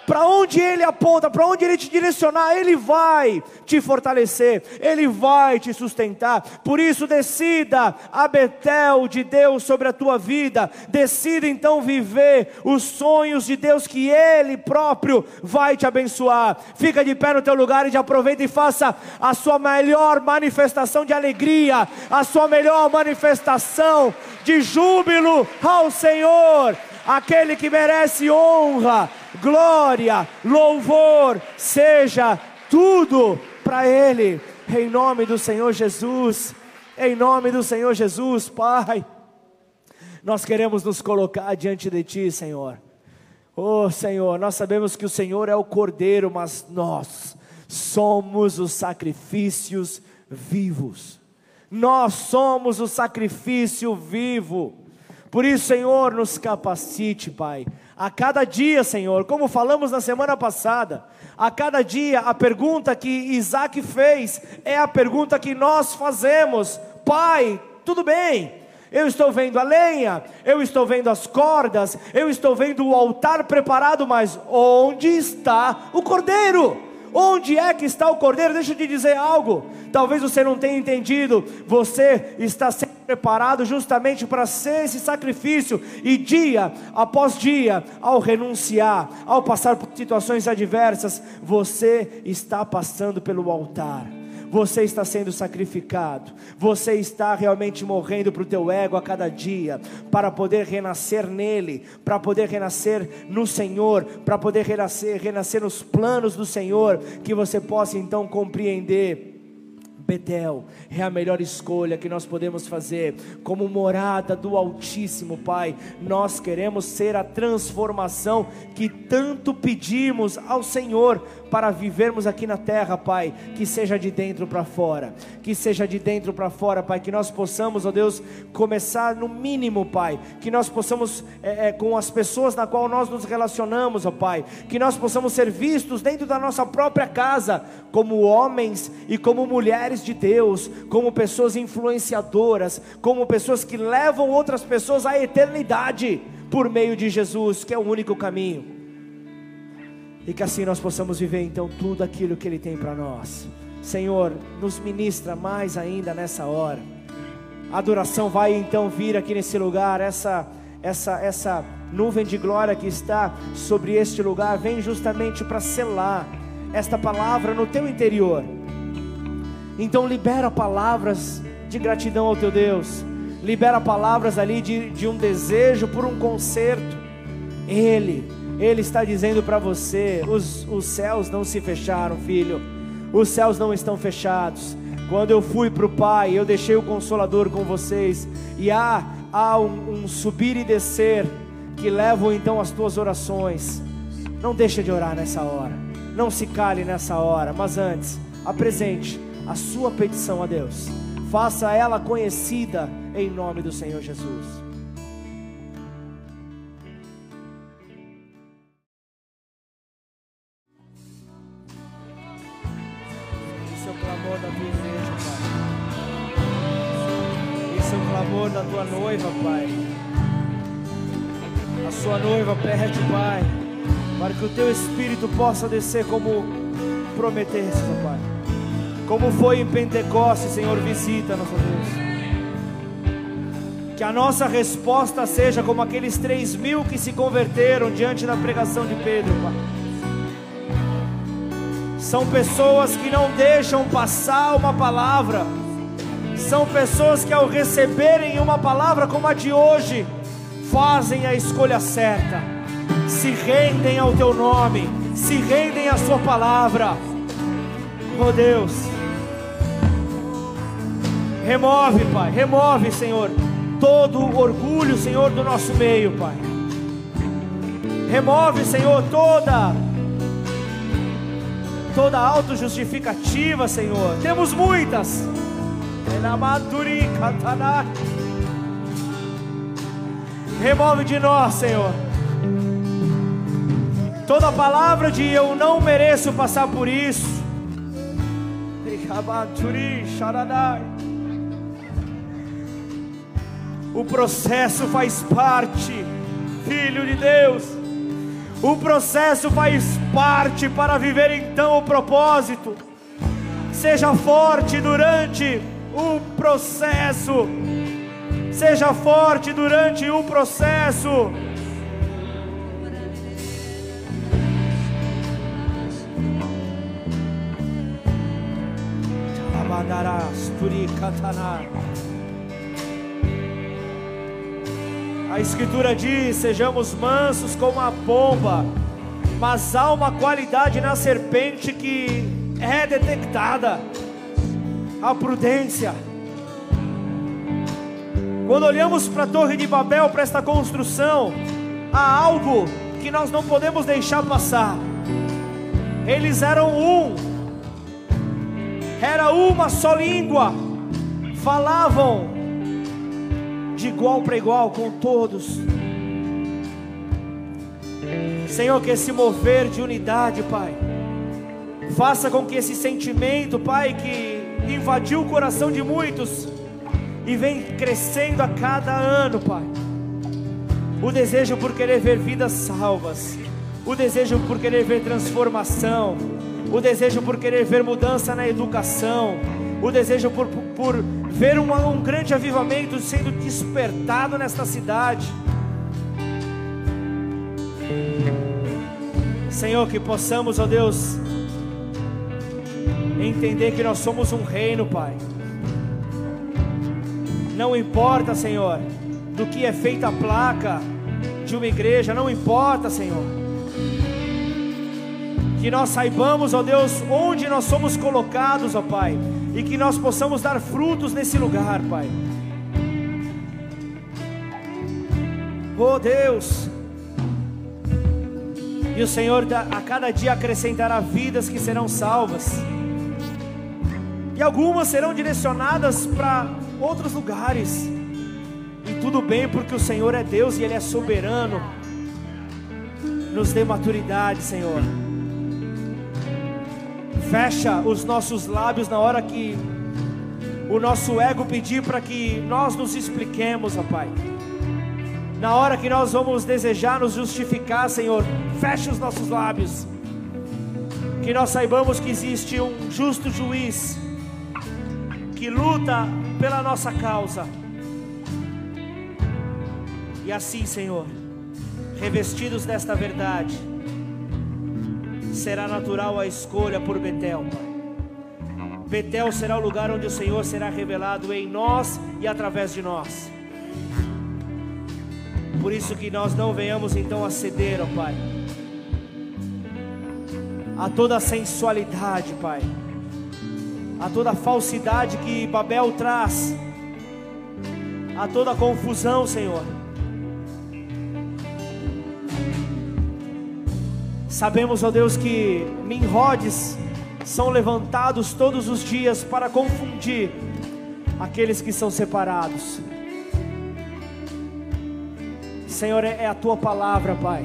Para onde Ele aponta, para onde Ele te direcionar, Ele vai te fortalecer, Ele vai te sustentar. Por isso, decida a Betel de Deus sobre a tua vida, decida então viver os sonhos de Deus que Ele próprio vai te abençoar. Fica de pé no teu lugar e aproveita e faça a sua melhor manifestação de alegria, a sua melhor manifestação de júbilo ao Senhor aquele que merece honra, glória, louvor, seja tudo para Ele, em nome do Senhor Jesus, em nome do Senhor Jesus, Pai. Nós queremos nos colocar diante de Ti, Senhor. Oh Senhor, nós sabemos que o Senhor é o Cordeiro, mas nós somos os sacrifícios vivos. Nós somos o sacrifício vivo. Por isso, Senhor, nos capacite, Pai. A cada dia, Senhor, como falamos na semana passada, a cada dia a pergunta que Isaac fez é a pergunta que nós fazemos: Pai, tudo bem, eu estou vendo a lenha, eu estou vendo as cordas, eu estou vendo o altar preparado, mas onde está o cordeiro? Onde é que está o cordeiro? Deixa eu te dizer algo. Talvez você não tenha entendido. Você está sendo preparado justamente para ser esse sacrifício. E dia após dia, ao renunciar, ao passar por situações adversas, você está passando pelo altar você está sendo sacrificado, você está realmente morrendo para o teu ego a cada dia, para poder renascer nele, para poder renascer no Senhor, para poder renascer, renascer nos planos do Senhor, que você possa então compreender Betel é a melhor escolha que nós podemos fazer, como morada do Altíssimo, Pai. Nós queremos ser a transformação que tanto pedimos ao Senhor para vivermos aqui na terra, Pai. Que seja de dentro para fora, que seja de dentro para fora, Pai. Que nós possamos, ó Deus, começar no mínimo, Pai. Que nós possamos, é, é, com as pessoas na qual nós nos relacionamos, ó Pai. Que nós possamos ser vistos dentro da nossa própria casa, como homens e como mulheres de Deus, como pessoas influenciadoras, como pessoas que levam outras pessoas à eternidade por meio de Jesus, que é o único caminho. E que assim nós possamos viver então tudo aquilo que Ele tem para nós. Senhor, nos ministra mais ainda nessa hora. A adoração vai então vir aqui nesse lugar, essa essa essa nuvem de glória que está sobre este lugar vem justamente para selar esta palavra no teu interior. Então libera palavras de gratidão ao teu Deus. Libera palavras ali de, de um desejo por um conserto. Ele, Ele está dizendo para você: os, os céus não se fecharam, filho. Os céus não estão fechados. Quando eu fui para o Pai, eu deixei o Consolador com vocês. E há, há um, um subir e descer que levam então as tuas orações. Não deixa de orar nessa hora. Não se cale nessa hora. Mas antes, apresente a sua petição a Deus. Faça ela conhecida em nome do Senhor Jesus. Noiva pede, Pai, para que o teu espírito possa descer como prometeste, Pai. Como foi em Pentecostes, Senhor, visita nosso Deus. Que a nossa resposta seja como aqueles três mil que se converteram diante da pregação de Pedro, Pai. São pessoas que não deixam passar uma palavra. São pessoas que ao receberem uma palavra como a de hoje, fazem a escolha certa. Se rendem ao teu nome, se rendem à sua palavra. Oh Deus, Remove, Pai, remove, Senhor, todo o orgulho, Senhor, do nosso meio, Pai. Remove, Senhor, toda toda autojustificativa, Senhor. Temos muitas. Remove de nós, Senhor. Toda palavra de eu não mereço passar por isso. O processo faz parte, filho de Deus. O processo faz parte para viver então o propósito. Seja forte durante o processo. Seja forte durante o processo. A Escritura diz: sejamos mansos como a pomba, mas há uma qualidade na serpente que é detectada a prudência. Quando olhamos para a Torre de Babel, para esta construção, há algo que nós não podemos deixar passar. Eles eram um, era uma só língua, falavam de igual para igual com todos. Senhor, que esse mover de unidade, Pai, faça com que esse sentimento, Pai, que invadiu o coração de muitos e vem crescendo a cada ano, Pai. O desejo por querer ver vidas salvas, o desejo por querer ver transformação, o desejo por querer ver mudança na educação, o desejo por, por ver um, um grande avivamento sendo despertado nesta cidade. Senhor, que possamos, ó Deus, entender que nós somos um reino, Pai. Não importa, Senhor, do que é feita a placa de uma igreja, não importa, Senhor. Que nós saibamos, ó Deus, onde nós somos colocados, ó Pai, e que nós possamos dar frutos nesse lugar, Pai. Oh Deus, e o Senhor a cada dia acrescentará vidas que serão salvas, e algumas serão direcionadas para outros lugares, e tudo bem, porque o Senhor é Deus e Ele é soberano. Nos dê maturidade, Senhor Fecha os nossos lábios na hora que o nosso ego pedir para que nós nos expliquemos, ó Pai. Na hora que nós vamos desejar nos justificar, Senhor, fecha os nossos lábios. Que nós saibamos que existe um justo juiz que luta pela nossa causa. E assim, Senhor, revestidos desta verdade, será natural a escolha por Betel. Betel será o lugar onde o Senhor será revelado em nós e através de nós. Por isso que nós não venhamos então a ceder, ó Pai, a toda a sensualidade, Pai, a toda falsidade que Babel traz, a toda confusão, Senhor Sabemos, ó Deus, que minrodes são levantados todos os dias para confundir aqueles que são separados. Senhor, é, é a tua palavra, Pai,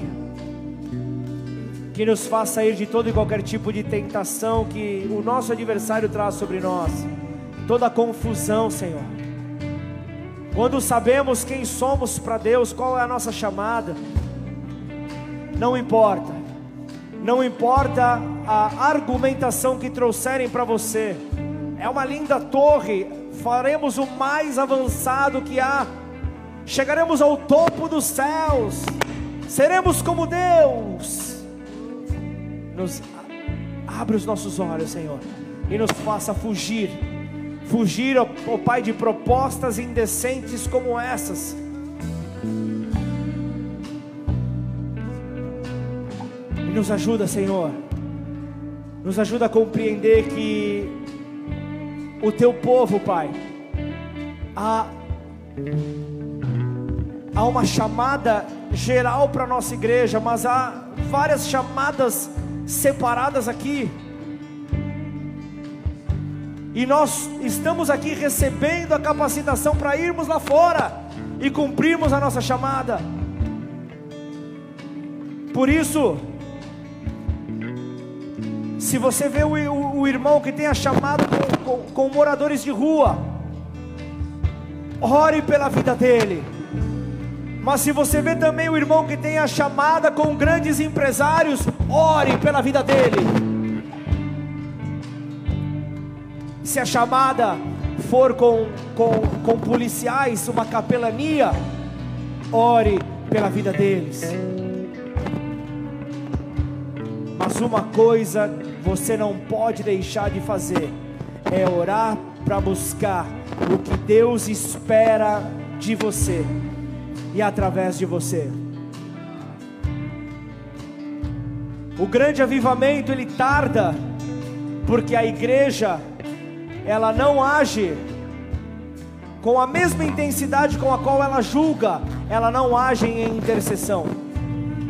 que nos faz sair de todo e qualquer tipo de tentação que o nosso adversário traz sobre nós, toda confusão, Senhor. Quando sabemos quem somos para Deus, qual é a nossa chamada, não importa, não importa a argumentação que trouxerem para você, é uma linda torre, faremos o mais avançado que há, chegaremos ao topo dos céus, seremos como Deus. Nos abre os nossos olhos, Senhor, e nos faça fugir, fugir, ó, Pai, de propostas indecentes como essas nos ajuda, Senhor. Nos ajuda a compreender que o teu povo, Pai, há, há uma chamada geral para a nossa igreja, mas há várias chamadas separadas aqui. E nós estamos aqui recebendo a capacitação para irmos lá fora e cumprirmos a nossa chamada. Por isso, se você vê o, o, o irmão que tem a chamada com, com, com moradores de rua, ore pela vida dele. Mas se você vê também o irmão que tem a chamada com grandes empresários, ore pela vida dele. Se a chamada for com, com, com policiais, uma capelania, ore pela vida deles. Mas uma coisa você não pode deixar de fazer é orar para buscar o que Deus espera de você e através de você. O grande avivamento ele tarda porque a igreja ela não age com a mesma intensidade com a qual ela julga, ela não age em intercessão.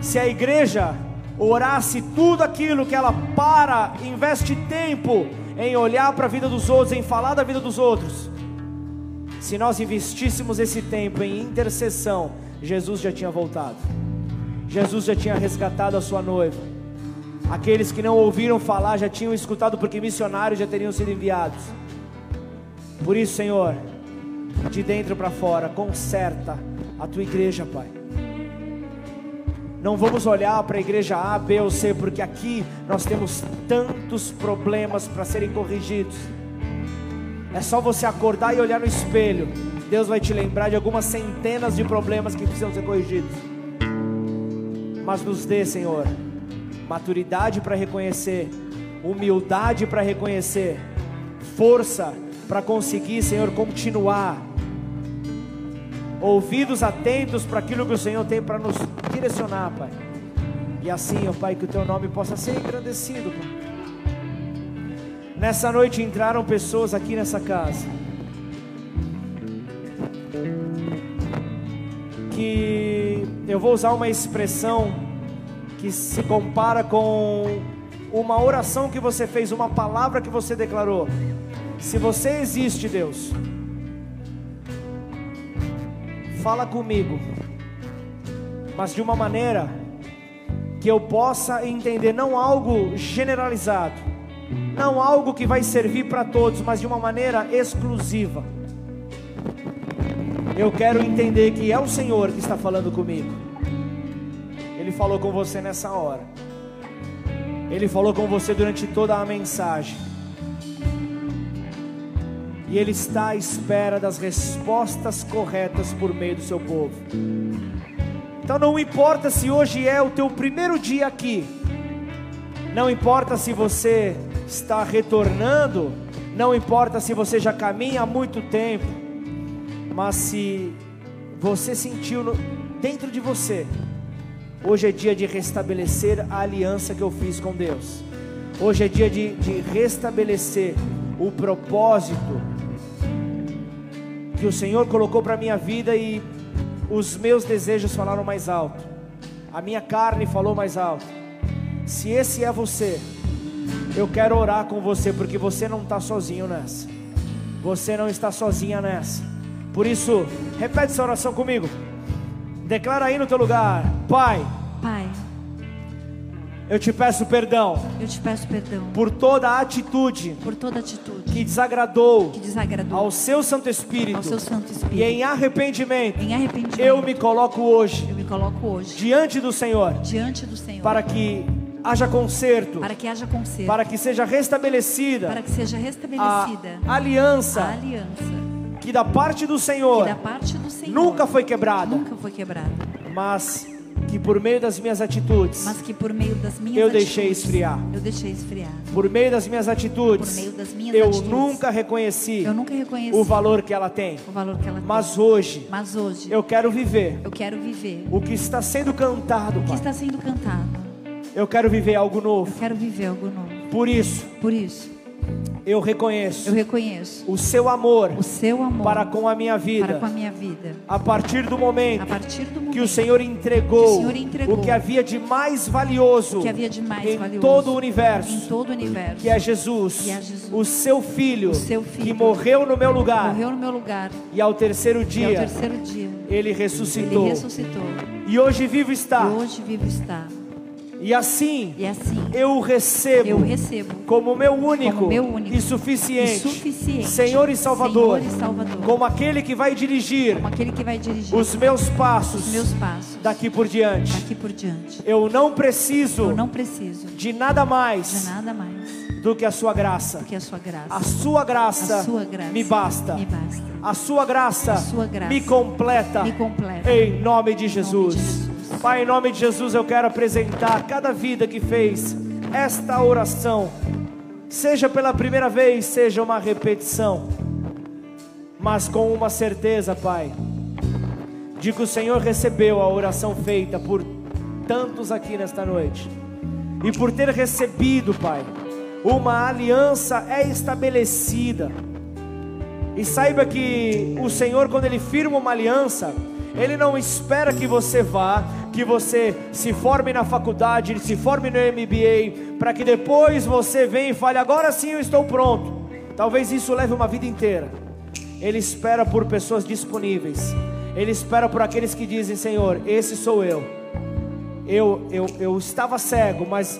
Se a igreja orasse tudo aquilo que ela para, investe tempo em olhar para a vida dos outros, em falar da vida dos outros, se nós investíssemos esse tempo em intercessão, Jesus já tinha voltado. Jesus já tinha resgatado a sua noiva. Aqueles que não ouviram falar já tinham escutado porque missionários já teriam sido enviados. Por isso, Senhor, de dentro para fora, conserta a tua igreja, Pai. Não vamos olhar para a igreja A, B ou C, porque aqui nós temos tantos problemas para serem corrigidos. É só você acordar e olhar no espelho. Deus vai te lembrar de algumas centenas de problemas que precisam ser corrigidos. Mas nos dê, Senhor, maturidade para reconhecer, humildade para reconhecer, força para conseguir, Senhor, continuar. Ouvidos atentos para aquilo que o Senhor tem para nos direcionar, Pai. E assim, ó Pai, que o Teu nome possa ser engrandecido, Pai. Nessa noite entraram pessoas aqui nessa casa que eu vou usar uma expressão que se compara com uma oração que você fez, uma palavra que você declarou. Se você existe, Deus, fala comigo, mas de uma maneira que eu possa entender, não algo generalizado não algo que vai servir para todos, mas de uma maneira exclusiva. Eu quero entender que é o Senhor que está falando comigo. Ele falou com você nessa hora. Ele falou com você durante toda a mensagem. E Ele está à espera das respostas corretas por meio do seu povo. Então não importa se hoje é o teu primeiro dia aqui. Não importa se você está retornando, não importa se você já caminha há muito tempo, mas se você sentiu no, dentro de você, hoje é dia de restabelecer a aliança que eu fiz com Deus, hoje é dia de, de restabelecer o propósito que o Senhor colocou para a minha vida e os meus desejos falaram mais alto, a minha carne falou mais alto. Se esse é você, eu quero orar com você porque você não está sozinho nessa. Você não está sozinha nessa. Por isso, repete essa oração comigo. Declara aí no teu lugar, Pai. Pai. Eu te peço perdão. Eu te peço perdão. Por toda atitude. Por toda atitude. Que desagradou. Que desagradou. Ao seu Santo Espírito. Ao seu Santo Espírito. E em arrependimento. Em arrependimento. Eu me coloco hoje. Eu me coloco hoje. Diante do Senhor. Diante do Senhor. Para que haja conserto, para que haja conserto, para que seja restabelecida, para que seja restabelecida a aliança, a aliança que da parte do Senhor, que da parte do Senhor nunca foi quebrada, nunca foi quebrada, mas que por meio das minhas atitudes, mas que por meio das minhas eu atitudes, deixei esfriar. Eu deixei esfriar. Por meio das minhas atitudes, por meio das minhas eu atitudes, nunca reconheci, eu nunca reconheci o valor que ela tem. O valor que ela mas tem. hoje, mas hoje, eu quero viver. Eu quero viver. O que está sendo cantado, O que Pai. está sendo cantado. Eu quero viver algo novo. Eu quero viver algo novo. Por isso, por isso, eu reconheço. Eu reconheço o seu amor. O seu amor para com a minha vida. Para com a minha vida. A partir do momento. A partir do momento que o Senhor entregou. Que o, Senhor entregou o que havia de mais valioso. Que havia de mais em valioso. todo o universo. Em todo o universo. Que é Jesus. Que é Jesus. O seu filho. O seu filho. Que morreu no meu lugar. Morreu no meu lugar. E ao terceiro dia. E ao terceiro dia. Ele ressuscitou. Ele ressuscitou. E hoje vivo está. E hoje vivo está. E assim E assim eu recebo eu recebo como meu único, Como meu único e, suficiente, e suficiente Senhor e Salvador, Senhor e Salvador, como aquele que vai dirigir que vai dirigir os meus passos os meus passos daqui por diante. daqui por diante. Eu não preciso Eu não preciso de nada de mais nada mais do que a sua graça. a sua graça. A sua graça, A sua graça me basta. me basta. A sua graça, A sua graça me completa. me completa. Em nome de Jesus. de Jesus. Pai, em nome de Jesus, eu quero apresentar cada vida que fez esta oração. Seja pela primeira vez, seja uma repetição. Mas com uma certeza, Pai, de que o Senhor recebeu a oração feita por tantos aqui nesta noite. E por ter recebido, Pai, uma aliança é estabelecida. E saiba que o Senhor, quando Ele firma uma aliança, Ele não espera que você vá, que você se forme na faculdade, se forme no MBA, para que depois você venha e fale: agora sim eu estou pronto. Talvez isso leve uma vida inteira. Ele espera por pessoas disponíveis. Ele espera por aqueles que dizem: Senhor, esse sou eu. Eu, eu, eu estava cego, mas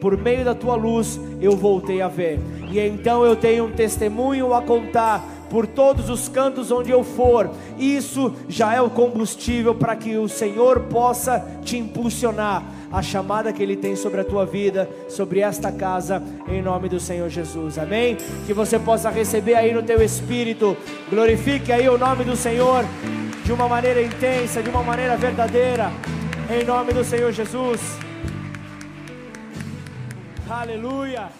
por meio da tua luz eu voltei a ver. E então eu tenho um testemunho a contar por todos os cantos onde eu for. Isso já é o combustível para que o Senhor possa te impulsionar a chamada que Ele tem sobre a tua vida, sobre esta casa, em nome do Senhor Jesus, amém? Que você possa receber aí no teu espírito, glorifique aí o nome do Senhor de uma maneira intensa, de uma maneira verdadeira, em nome do Senhor Jesus. Aleluia.